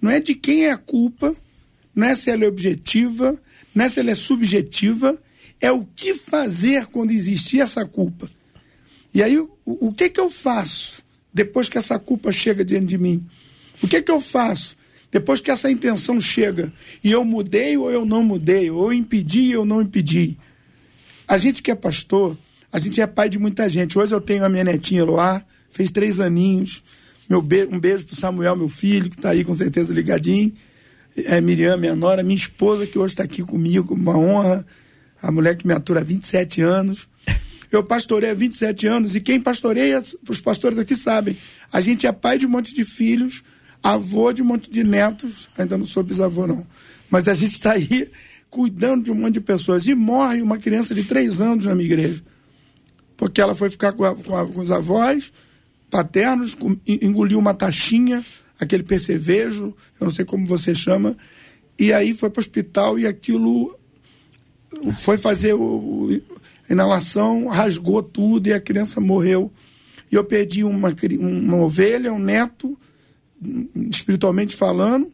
não é de quem é a culpa, não é se ela é objetiva, não é se ela é subjetiva, é o que fazer quando existir essa culpa. E aí, o, o que, que eu faço? depois que essa culpa chega diante de mim? O que, que eu faço? Depois que essa intenção chega e eu mudei ou eu não mudei, ou eu impedi ou não impedi. A gente que é pastor, a gente é pai de muita gente. Hoje eu tenho a minha netinha Loá, fez três aninhos. Meu be um beijo pro Samuel, meu filho, que está aí com certeza ligadinho. É, Miriam, minha nora, minha esposa, que hoje está aqui comigo, uma honra. A mulher que me atura há 27 anos. Eu pastorei há 27 anos e quem pastoreia, os pastores aqui sabem, a gente é pai de um monte de filhos, avô de um monte de netos, ainda não sou bisavô não, mas a gente está aí cuidando de um monte de pessoas. E morre uma criança de três anos na minha igreja, porque ela foi ficar com, a, com, a, com os avós paternos, com, engoliu uma taxinha, aquele percevejo, eu não sei como você chama, e aí foi para o hospital e aquilo foi fazer o, inalação, rasgou tudo e a criança morreu. E eu perdi uma, uma ovelha, um neto, espiritualmente falando,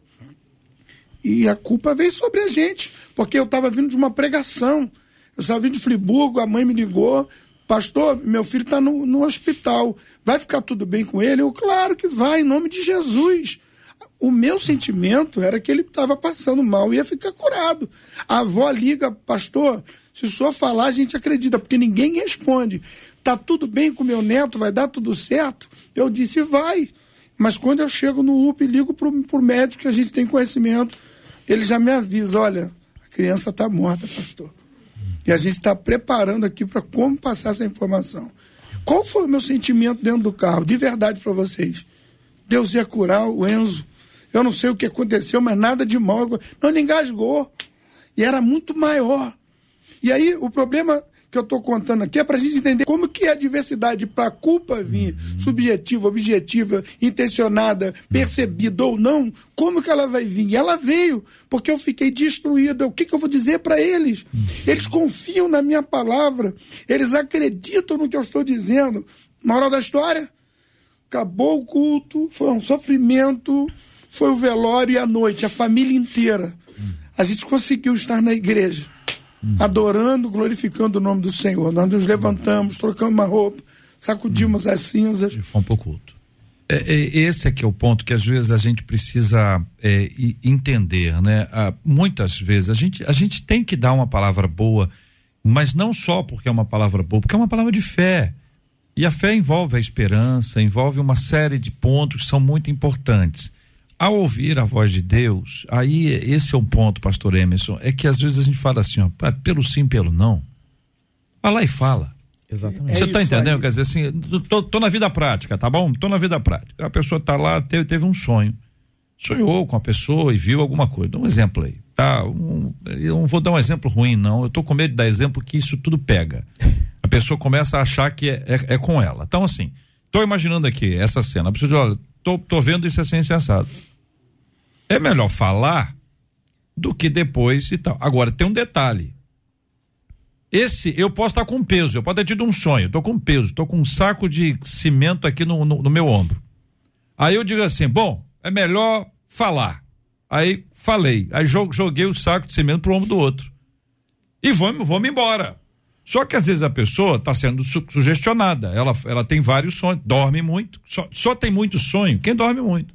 e a culpa veio sobre a gente, porque eu estava vindo de uma pregação. Eu estava vindo de Friburgo, a mãe me ligou, pastor, meu filho está no, no hospital, vai ficar tudo bem com ele? Eu, claro que vai, em nome de Jesus. O meu sentimento era que ele estava passando mal e ia ficar curado. A avó liga, pastor, se o senhor falar, a gente acredita, porque ninguém responde. Tá tudo bem com meu neto, vai dar tudo certo? Eu disse, vai. Mas quando eu chego no UP e ligo para o médico que a gente tem conhecimento, ele já me avisa, olha, criança está morta, pastor. E a gente está preparando aqui para como passar essa informação. Qual foi o meu sentimento dentro do carro, de verdade para vocês? Deus ia curar o Enzo. Eu não sei o que aconteceu, mas nada de mal. Não, ele engasgou. E era muito maior. E aí o problema, que eu estou contando aqui é para a gente entender como que é a diversidade para a culpa vir subjetiva, objetiva, intencionada, percebida ou não, como que ela vai vir? Ela veio porque eu fiquei destruído. O que, que eu vou dizer para eles? Eles confiam na minha palavra, eles acreditam no que eu estou dizendo. Moral da história? Acabou o culto, foi um sofrimento, foi o velório e a noite, a família inteira. A gente conseguiu estar na igreja adorando, glorificando o nome do Senhor. Nós nos levantamos, trocamos uma roupa, sacudimos as cinzas. E fomos para o culto. É, é, esse é que é o ponto que às vezes a gente precisa é, entender, né? Ah, muitas vezes a gente, a gente tem que dar uma palavra boa, mas não só porque é uma palavra boa, porque é uma palavra de fé. E a fé envolve a esperança, envolve uma série de pontos que são muito importantes ao ouvir a voz de Deus, aí esse é um ponto, pastor Emerson, é que às vezes a gente fala assim, ó, pelo sim, pelo não. Vai lá e fala. Exatamente. Você está entendendo? Aí. Quer dizer assim, tô, tô, na vida prática, tá bom? Tô na vida prática. A pessoa tá lá, teve, teve um sonho. Sonhou com a pessoa e viu alguma coisa. Dá um exemplo aí. Tá? Um, eu não vou dar um exemplo ruim, não. Eu tô com medo de dar exemplo que isso tudo pega. A pessoa começa a achar que é, é, é com ela. Então, assim, tô imaginando aqui essa cena. A pessoa diz, olha, tô, tô vendo isso assim, sensado é melhor falar do que depois e tal. Agora, tem um detalhe. Esse, eu posso estar com peso, eu posso ter tido um sonho, estou com peso, estou com um saco de cimento aqui no, no, no meu ombro. Aí eu digo assim, bom, é melhor falar. Aí falei, aí joguei o saco de cimento pro ombro do outro. E vamos, vamos embora. Só que às vezes a pessoa está sendo su sugestionada. Ela, ela tem vários sonhos, dorme muito. Só, só tem muito sonho quem dorme muito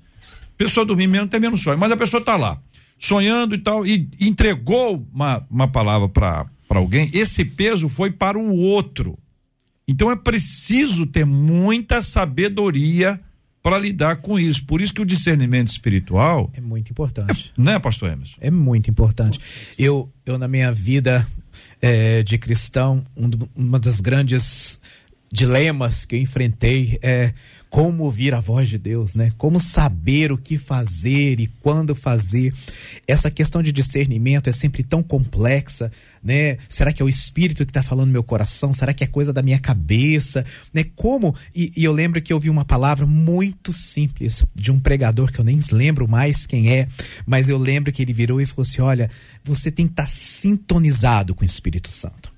pessoa dormir menos tem menos sonho, mas a pessoa está lá sonhando e tal e entregou uma, uma palavra para alguém, esse peso foi para o outro. Então é preciso ter muita sabedoria para lidar com isso. Por isso que o discernimento espiritual é muito importante. É, né, pastor Emerson? É muito importante. Eu, eu na minha vida é, de cristão, um, uma das grandes dilemas que eu enfrentei é como ouvir a voz de Deus, né? Como saber o que fazer e quando fazer. Essa questão de discernimento é sempre tão complexa, né? Será que é o Espírito que está falando no meu coração? Será que é coisa da minha cabeça? Né? Como? E, e eu lembro que eu ouvi uma palavra muito simples de um pregador que eu nem lembro mais quem é, mas eu lembro que ele virou e falou assim: olha, você tem que estar tá sintonizado com o Espírito Santo.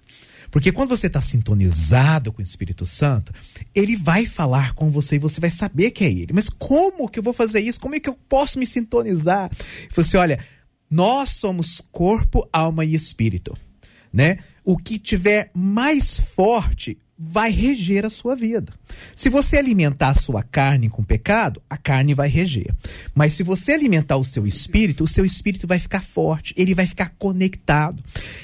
Porque quando você está sintonizado com o Espírito Santo, ele vai falar com você e você vai saber que é ele. Mas como que eu vou fazer isso? Como é que eu posso me sintonizar? Falou assim: olha, nós somos corpo, alma e espírito, né? O que tiver mais forte vai reger a sua vida. Se você alimentar a sua carne com pecado, a carne vai reger. Mas se você alimentar o seu espírito, o seu espírito vai ficar forte, ele vai ficar conectado.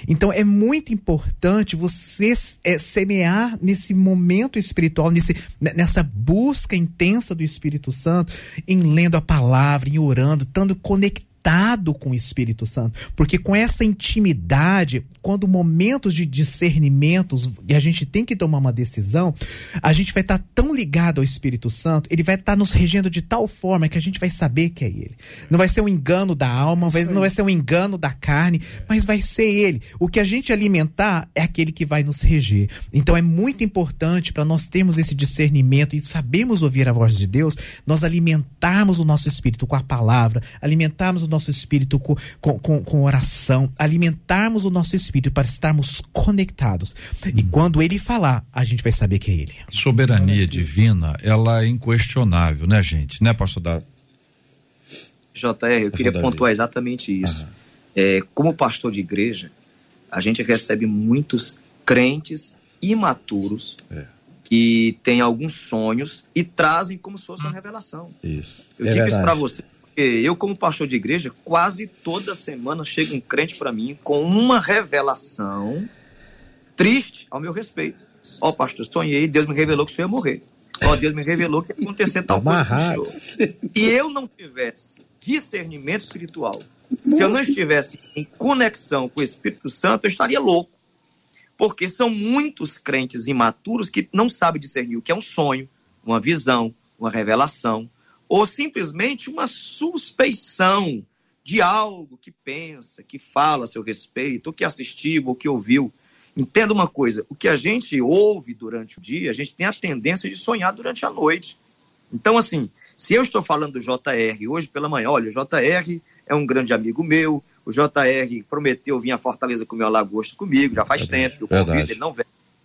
Então é muito importante você é, semear nesse momento espiritual, nesse, nessa busca intensa do Espírito Santo, em lendo a palavra, em orando, estando conectado conectado com o Espírito Santo. Porque com essa intimidade, quando momentos de discernimentos e a gente tem que tomar uma decisão, a gente vai estar tá tão ligado ao Espírito Santo, ele vai estar tá nos regendo de tal forma que a gente vai saber que é ele. Não vai ser um engano da alma, vai, não vai ser um engano da carne, mas vai ser ele. O que a gente alimentar é aquele que vai nos reger. Então é muito importante para nós termos esse discernimento e sabermos ouvir a voz de Deus, nós alimentarmos o nosso espírito com a palavra, alimentarmos o nosso espírito com, com, com, com oração, alimentarmos o nosso espírito para estarmos conectados. Hum. E quando ele falar, a gente vai saber que é ele. Soberania divina, ela é inquestionável, né, gente? Né, pastor Dado? JR, eu queria pontuar exatamente isso. É, como pastor de igreja, a gente recebe muitos crentes imaturos é. que têm alguns sonhos e trazem como se fosse uma revelação. Isso. Eu é digo verdade. isso para você eu, como pastor de igreja, quase toda semana chega um crente para mim com uma revelação triste ao meu respeito. Ó, oh, pastor, sonhei, Deus me revelou que o senhor ia morrer. Ó, oh, Deus me revelou que ia acontecer tal coisa com o senhor. Se eu não tivesse discernimento espiritual, se eu não estivesse em conexão com o Espírito Santo, eu estaria louco. Porque são muitos crentes imaturos que não sabem discernir o que é um sonho, uma visão, uma revelação, ou simplesmente uma suspeição de algo que pensa, que fala a seu respeito, ou que assistiu, ou que ouviu. Entenda uma coisa: o que a gente ouve durante o dia, a gente tem a tendência de sonhar durante a noite. Então, assim, se eu estou falando do JR hoje pela manhã, olha, o JR é um grande amigo meu, o JR prometeu vir a Fortaleza comer o lagosta comigo, já faz tempo que eu convido, ele não vem.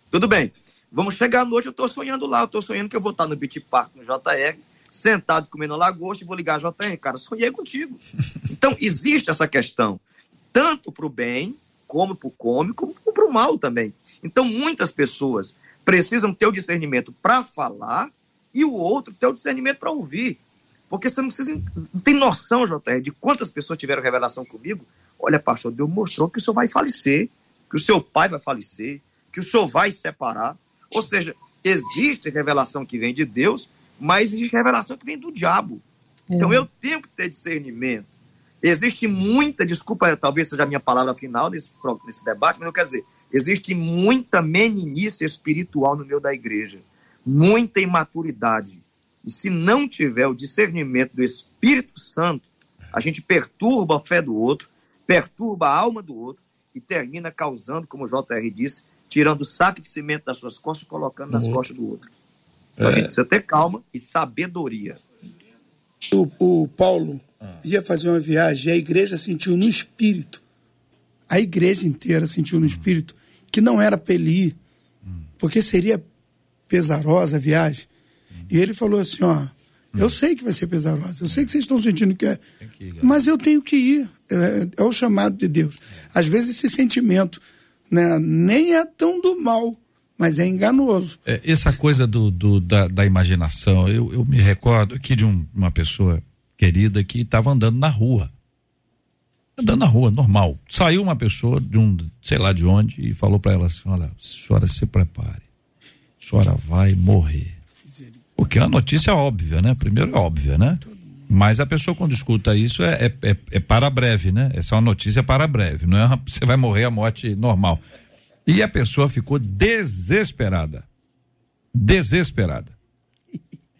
Tudo bem. Vamos chegar à noite, eu estou sonhando lá, eu estou sonhando que eu vou estar no Beach Park, no JR, sentado comendo lagosta e vou ligar a JR. Cara, sonhei contigo. Então, existe essa questão, tanto para o bem, como para o cômico, como para o mal também. Então, muitas pessoas precisam ter o discernimento para falar e o outro ter o discernimento para ouvir. Porque você não precisa, não tem noção, JR, de quantas pessoas tiveram revelação comigo. Olha, pastor, Deus mostrou que o senhor vai falecer, que o seu pai vai falecer, que o senhor vai se separar. Ou seja, existe revelação que vem de Deus, mas existe revelação que vem do diabo. Então eu tenho que ter discernimento. Existe muita, desculpa, talvez seja a minha palavra final nesse, nesse debate, mas eu quero dizer, existe muita meninice espiritual no meio da igreja, muita imaturidade. E se não tiver o discernimento do Espírito Santo, a gente perturba a fé do outro, perturba a alma do outro e termina causando, como o JR disse, tirando o saco de cimento das suas costas e colocando nas uhum. costas do outro. Então é. a gente precisa ter calma e sabedoria. O, o Paulo ah. ia fazer uma viagem e a igreja sentiu no espírito, a igreja inteira sentiu no espírito que não era para ele ir, hum. porque seria pesarosa a viagem. E ele falou assim: ó, eu sei que vai ser pesarosa, eu sei que vocês estão sentindo que é, mas eu tenho que ir. É, é, o chamado de Deus. Às vezes esse sentimento né, nem é tão do mal, mas é enganoso. É, essa coisa do, do da, da, imaginação, eu, eu me recordo aqui de um, uma pessoa querida que estava andando na rua. Andando na rua, normal. Saiu uma pessoa de um, sei lá de onde, e falou para ela assim: Olha, senhora, se prepare. A senhora vai morrer. O que é uma notícia óbvia, né? Primeiro é óbvia, né? Mas a pessoa quando escuta isso é, é, é, é para breve, né? Essa é uma notícia para breve, não é? Uma, você vai morrer a morte normal. E a pessoa ficou desesperada. Desesperada.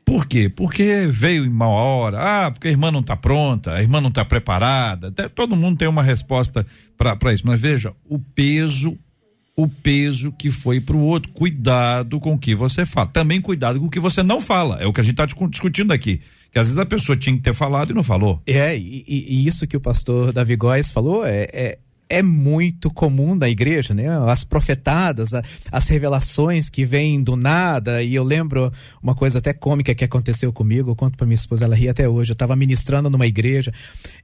Por quê? Porque veio em mal hora. Ah, porque a irmã não está pronta, a irmã não está preparada. Todo mundo tem uma resposta para isso. Mas veja, o peso o peso que foi para o outro. Cuidado com o que você fala. Também cuidado com o que você não fala. É o que a gente está discutindo aqui. Que às vezes a pessoa tinha que ter falado e não falou. É, e, e isso que o pastor Davi Góes falou é, é, é muito comum na igreja, né? As profetadas, a, as revelações que vêm do nada. E eu lembro uma coisa até cômica que aconteceu comigo. Eu conto para minha esposa, ela ri até hoje. Eu estava ministrando numa igreja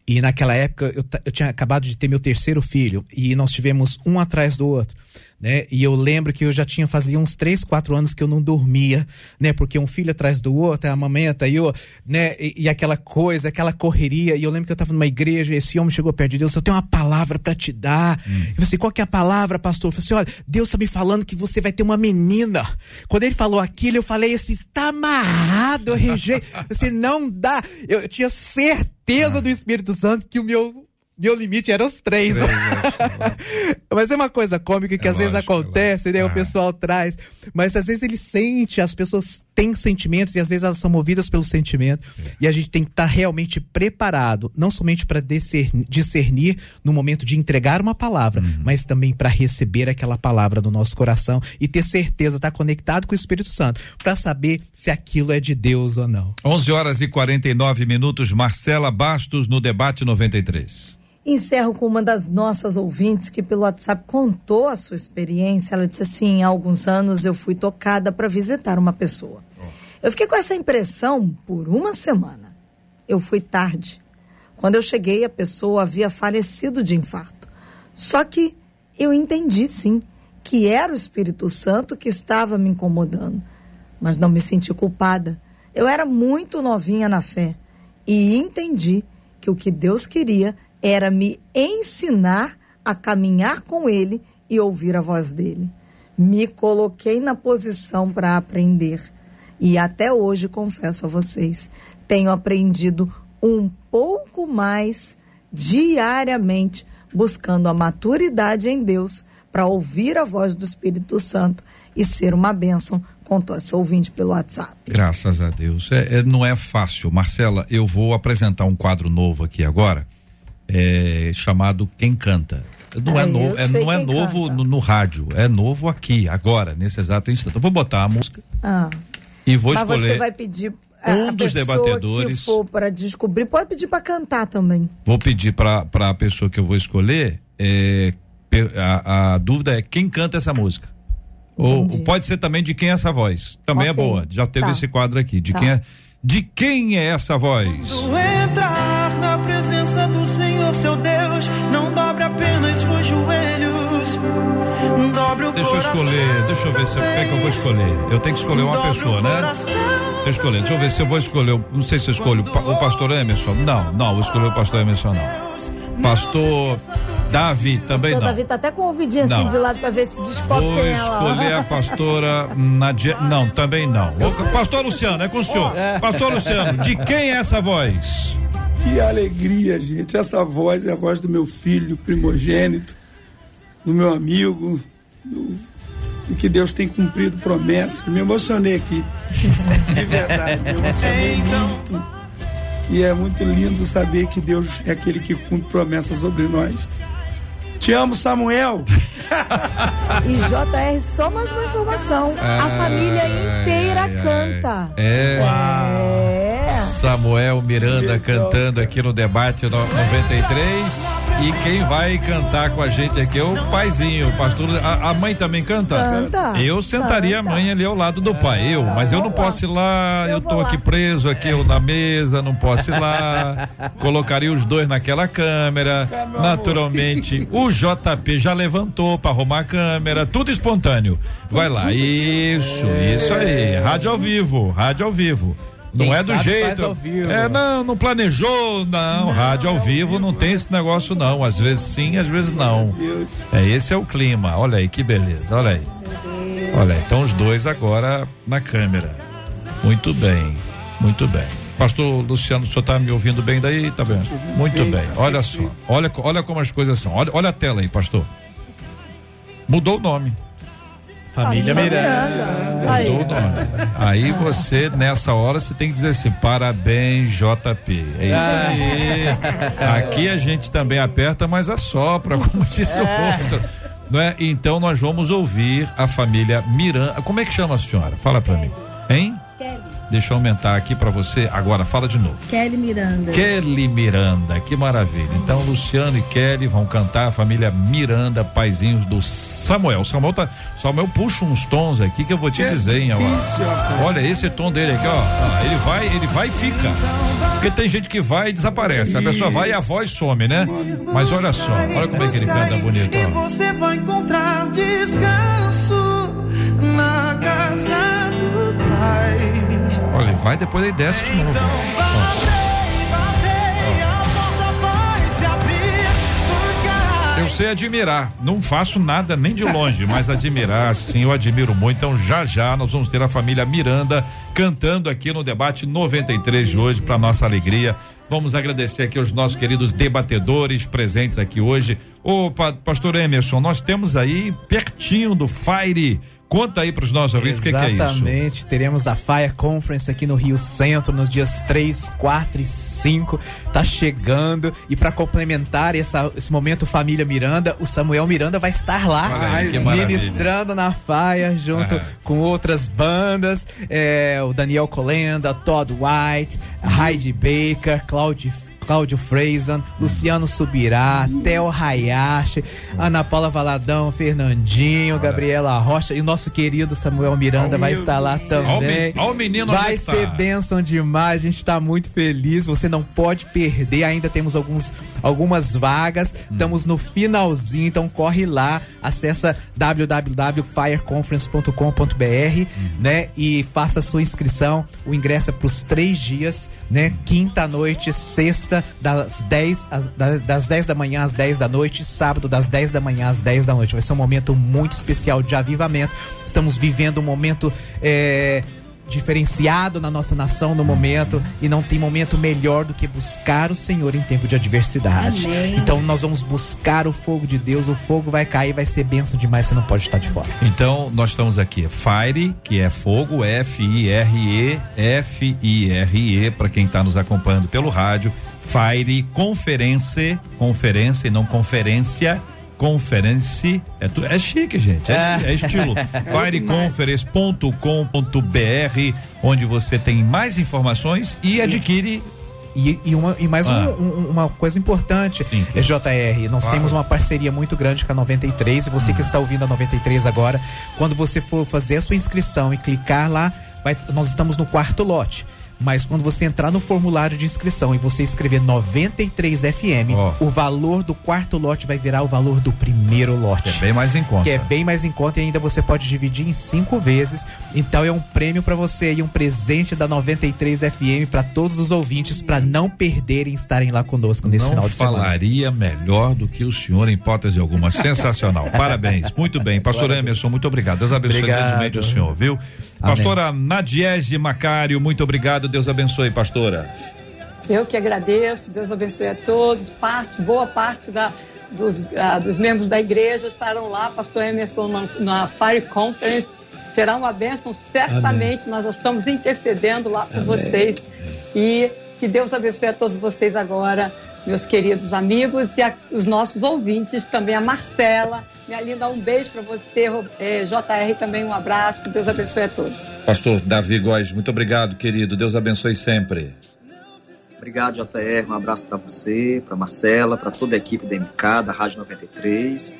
e naquela época eu, eu tinha acabado de ter meu terceiro filho e nós tivemos um atrás do outro né? E eu lembro que eu já tinha fazia uns três, quatro anos que eu não dormia, né? Porque um filho atrás do outro, a amamenta, e eu, né? E, e, aquela coisa, aquela correria. E eu lembro que eu estava numa igreja e esse homem chegou perto de Deus, eu tenho uma palavra para te dar. Hum. Eu falei assim, qual que é a palavra, pastor? Eu falei assim, olha, Deus está me falando que você vai ter uma menina. Quando ele falou aquilo, eu falei assim, está amarrado, eu rejeito. Você não dá. Eu, eu tinha certeza ah. do Espírito Santo que o meu meu limite era os três. três Mas é uma coisa cômica que é às lógico, vezes acontece, né? Ah. O pessoal traz. Mas às vezes ele sente, as pessoas têm sentimentos e às vezes elas são movidas pelo sentimento. É. E a gente tem que estar tá realmente preparado, não somente para discernir, no momento de entregar uma palavra, uhum. mas também para receber aquela palavra no nosso coração e ter certeza, estar tá conectado com o Espírito Santo, para saber se aquilo é de Deus ou não. 11 horas e 49 minutos, Marcela Bastos no debate 93. Encerro com uma das nossas ouvintes que pelo WhatsApp contou a sua experiência. Ela disse assim: há alguns anos eu fui tocada para visitar uma pessoa. Eu fiquei com essa impressão por uma semana. Eu fui tarde. Quando eu cheguei, a pessoa havia falecido de infarto. Só que eu entendi sim que era o Espírito Santo que estava me incomodando, mas não me senti culpada. Eu era muito novinha na fé e entendi que o que Deus queria era me ensinar a caminhar com ele e ouvir a voz dele. Me coloquei na posição para aprender. E até hoje, confesso a vocês, tenho aprendido um pouco mais diariamente, buscando a maturidade em Deus para ouvir a voz do Espírito Santo e ser uma bênção contou essa ouvinte pelo WhatsApp. Graças a Deus. É, é, não é fácil. Marcela, eu vou apresentar um quadro novo aqui agora é, chamado Quem Canta. Não é, é, sei não é novo no, no rádio, é novo aqui, agora, nesse exato instante. Eu vou botar a música Ah. e vou Mas escolher. você vai pedir um a dos debatedores. que for para descobrir, pode pedir para cantar também. Vou pedir para a pessoa que eu vou escolher. é, a, a dúvida é quem canta essa música. Ou, Entendi. ou pode ser também de quem é essa voz. Também é Ok. boa. Já teve Tá. esse quadro aqui. De Tá. quem é? De quem é essa voz? entrar na presença Deixa eu escolher. Deixa eu ver se é que eu vou escolher. Eu tenho que escolher uma pessoa, o né? coração. Deixa eu escolher. Deixa eu ver se eu vou escolher. o- Não sei se eu escolho o pa- o pastor Emerson. Não, não, vou escolher o pastor Emerson, não. Pastor Davi também O não. Davi tá até com o ouvidinho assim de lado para ver se descobre Vou quem é ela. escolher a pastora Nadia. Não, também não. Vou- Pastor Luciano, é com o senhor. Pastor Luciano, de quem é essa voz? Que alegria, gente. Essa voz é a voz do meu filho primogênito, do meu amigo, do, do que Deus tem cumprido promessas. Me emocionei aqui. De verdade, me emocionei muito. E é muito lindo saber que Deus é aquele que cumpre promessas sobre nós. Te amo, Samuel. E JR, só mais uma informação. a família inteira ai, ai. canta. É. É. Samuel Miranda cantando aqui no debate no- 93. E quem vai cantar com a gente aqui é o paizinho, o pastor. A, a mãe também canta? Canta, Eu sentaria canta. a mãe ali ao lado do pai. Eu, mas eu não posso ir lá, eu, Eu tô lá. aqui preso aqui eu na mesa, não posso ir lá. Colocaria os dois naquela câmera. Naturalmente, o JP já levantou para arrumar a câmera, tudo espontâneo. Vai lá. Isso, isso aí. Rádio ao vivo, rádio ao vivo. Não Quem é do jeito. É, não, não planejou, não. Rádio ao vivo não tem esse negócio, não. Às vezes sim, às vezes não. É, esse é o clima. Olha aí, que beleza. Olha aí. Olha aí, então os dois agora na câmera. Muito bem, muito bem. Pastor Luciano, o senhor tá me ouvindo bem daí? Tá bem? Muito bem. Olha só. Olha, olha como as coisas são. Olha, olha a tela aí, pastor. Mudou o nome. Família Miranda. Aí. Aí você, nessa hora, você tem que dizer assim: parabéns, JP. É isso aí. Aqui a gente também aperta, mas assopra, como disse o outro. Não é? Então nós vamos ouvir a família Miranda. Como é que chama a senhora? Fala pra mim. Hein? Deixa eu aumentar aqui pra você. Agora, fala de novo. Kelly Miranda. Kelly Miranda, que maravilha. Então, Luciano e Kelly vão cantar a família Miranda, paizinhos do Samuel. Samuel tá, Samuel puxa uns tons aqui que eu vou te dizer, hein, ó. Olha esse tom dele aqui, ó. Ah, ele vai, ele vai e fica. Porque tem gente que vai e desaparece. A pessoa vai e a voz some, né? Mas olha só, olha como é que ele canta bonito, E ó. você vai encontrar descanso Ele vai depois ele desce de novo. ó. Batei, batei, a porta vai se abrir. Buscar. Eu sei admirar, não faço nada nem de longe, mas admirar, sim, eu admiro muito. Então, já já nós vamos ter a família Miranda cantando aqui no debate 93 de hoje, para nossa alegria. Vamos agradecer aqui aos nossos queridos debatedores presentes aqui hoje. Ô, pa- pastor Emerson, nós temos aí pertinho do Fire. Conta aí para os nossos ouvintes o que, que é isso. Exatamente. Teremos a Fire Conference aqui no Rio Centro nos dias 3, 4 e 5. Tá chegando. E para complementar essa- esse momento Família Miranda, o Samuel Miranda vai estar lá aí, ministrando na Fire junto Aham. com outras bandas. é, o Daniel Colenda, Todd White, Heidi Baker, Claudio Cláudio Freison, Luciano Subirá, Theo Hayashi, Ana Paula Valadão, Fernandinho, Gabriela Rocha e o nosso querido Samuel Miranda Oh, vai estar lá também. ó o menino onde vai é que tá. ser bênção demais, a gente tá muito feliz, você não pode perder, ainda temos alguns, algumas vagas, Hum. estamos no finalzinho, então corre lá, acessa www.fireconference.com.br, Uhum. né, e faça a sua inscrição, o ingresso é pros três dias, né, quinta noite, sexta, das 10, às- da- das 10 da manhã às 10 da noite, sábado das 10 da manhã às 10 da noite, vai ser um momento muito especial de avivamento, estamos vivendo um momento, é, diferenciado na nossa nação no momento e não tem momento melhor do que buscar o Senhor em tempo de adversidade. Amém. Então nós vamos buscar o fogo de Deus, o fogo vai cair, vai ser bênção demais, você não pode estar de fora. Então, nós estamos aqui, Fire, que é fogo, F-I-R-E, F-I-R-E, para quem está nos acompanhando pelo rádio. Fire Conferência, conferência e não conferência, Conference. É, tu, é chique, gente. É, é estilo. fireconference.com.br, onde você tem mais informações e adquire e, e, uma, e mais Ah. um- um- uma coisa importante, Sim, é JR, nós Claro. temos uma parceria muito grande com a 93 e você que está ouvindo a 93 agora, quando você for fazer a sua inscrição e clicar lá, vai- nós estamos no quarto lote. Mas quando você entrar no formulário de inscrição e você escrever 93 FM, Ó. o valor do quarto lote vai virar o valor do primeiro lote é bem mais em conta. que é bem mais em conta e ainda você pode dividir em cinco vezes. Então é um prêmio pra você e um presente da 93 FM pra todos os ouvintes pra não perderem estarem lá conosco nesse Não final de semana. falaria melhor do que o senhor, em hipótese alguma. Sensacional. Parabéns. Muito bem. Pastor Emerson, muito obrigado. Deus abençoe Obrigado. grandemente o senhor, viu? Pastora Nadiege Macário, muito obrigado. Deus abençoe, pastora. Eu que agradeço, Deus abençoe a todos. Parte, boa parte da, dos, ah, dos membros da igreja estarão lá, pastor Emerson, na, na Fire Conference. Será uma bênção, certamente. Nós já estamos intercedendo lá por vocês. E que Deus abençoe a todos vocês agora, meus queridos amigos e a- os nossos ouvintes, também a Marcela. Minha linda, um beijo para você, eh, JR também, um abraço. Deus abençoe a todos. Pastor Davi Góes, muito obrigado, querido. Deus abençoe sempre. Obrigado, JR. Um abraço para você, para Marcela, para toda a equipe da MK, da Rádio 93,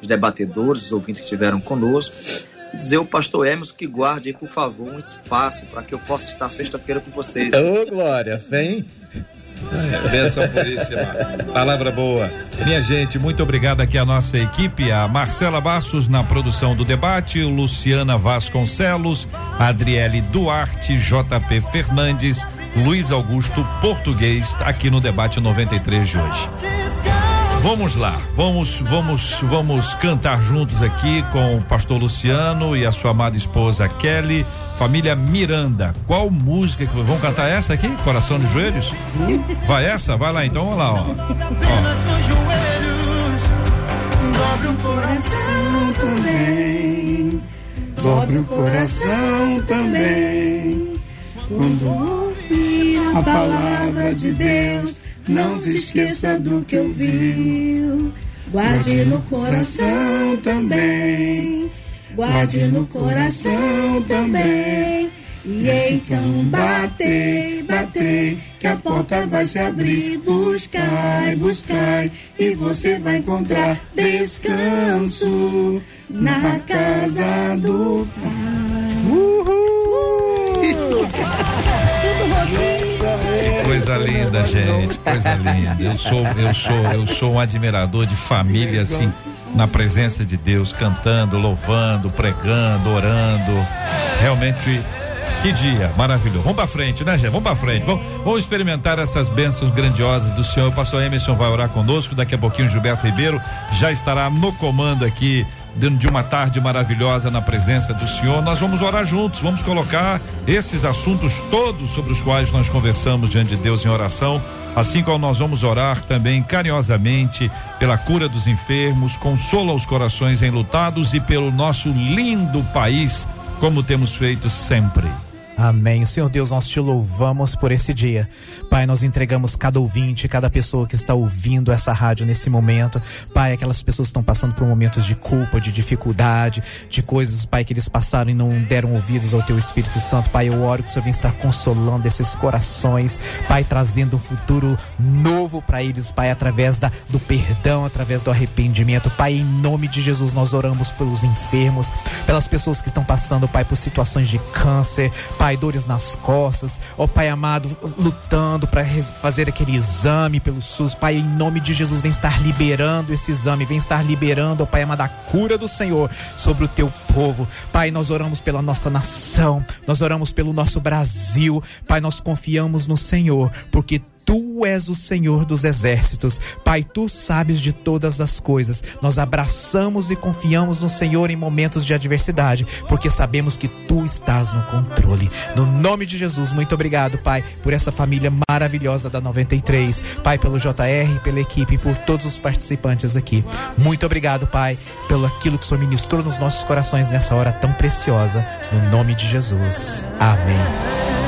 os debatedores, os ouvintes que estiveram conosco. E dizer ao pastor Emerson que guarde aí, por favor, um espaço para que eu possa estar sexta-feira com vocês. Ô, Glória, vem. Benção puríssima. Palavra boa. Minha gente, muito obrigado aqui à nossa equipe, a Marcela Bastos na produção do debate, Luciana Vasconcelos, a Adriele Duarte, JP Fernandes, Luiz Augusto Português, aqui no debate 93 de hoje. Vamos lá, vamos, vamos, vamos cantar juntos aqui com o pastor Luciano e a sua amada esposa Kelly, família Miranda. Qual música que vamos cantar essa aqui? Coração de joelhos? Vai essa? Vai lá então, vamos lá, ó. joelhos. Dobre o coração também. Dobre o coração também. Quando ouvir a palavra de Deus, não se esqueça do que ouviu. Guarde no coração também. Guarde no coração também. E então batei, batei, que a porta vai se abrir. Buscai, buscai, e você vai encontrar descanso na casa do Que coisa linda, gente, coisa linda. Eu sou, eu sou, eu sou um admirador de família assim, na presença de Deus, cantando, louvando, pregando, orando. Realmente que dia maravilhoso. Vamos pra frente, né, gente? Vamos pra frente. Vamos, vamos experimentar essas bênçãos grandiosas do Senhor. O pastor Emerson vai orar conosco. Daqui a pouquinho, o Gilberto Ribeiro já estará no comando aqui de de uma tarde maravilhosa na presença do Senhor. Nós vamos orar juntos, vamos colocar esses assuntos todos sobre os quais nós conversamos diante de Deus em oração, assim como nós vamos orar também carinhosamente pela cura dos enfermos, consola os corações enlutados e pelo nosso lindo país, como temos feito sempre. Amém. Senhor Deus, nós te louvamos por esse dia. Pai, nós entregamos cada ouvinte, cada pessoa que está ouvindo essa rádio nesse momento. Pai, aquelas pessoas que estão passando por momentos de culpa, de dificuldade, de coisas, Pai, que eles passaram e não deram ouvidos ao Teu Espírito Santo. Pai, eu oro que o Senhor venha estar consolando esses corações. Pai, trazendo um futuro novo para eles, Pai, através da, do perdão, através do arrependimento. Pai, em nome de Jesus, nós oramos pelos enfermos, pelas pessoas que estão passando, Pai, por situações de câncer, Pai, dores nas costas, ó Pai amado, lutando para fazer aquele exame pelo SUS, Pai, em nome de Jesus, vem estar liberando esse exame, vem estar liberando, ó Pai amado, a cura do Senhor sobre o teu povo. Pai, nós oramos pela nossa nação, nós oramos pelo nosso Brasil, Pai, nós confiamos no Senhor, porque Tu és o Senhor dos exércitos. Pai, tu sabes de todas as coisas. Nós abraçamos e confiamos no Senhor em momentos de adversidade, porque sabemos que tu estás no controle. No nome de Jesus, muito obrigado, Pai, por essa família maravilhosa da 93. Pai, pelo JR, pela equipe, por todos os participantes aqui. Muito obrigado, Pai, pelo aquilo que o Senhor ministrou nos nossos corações nessa hora tão preciosa. No nome de Jesus. Amém.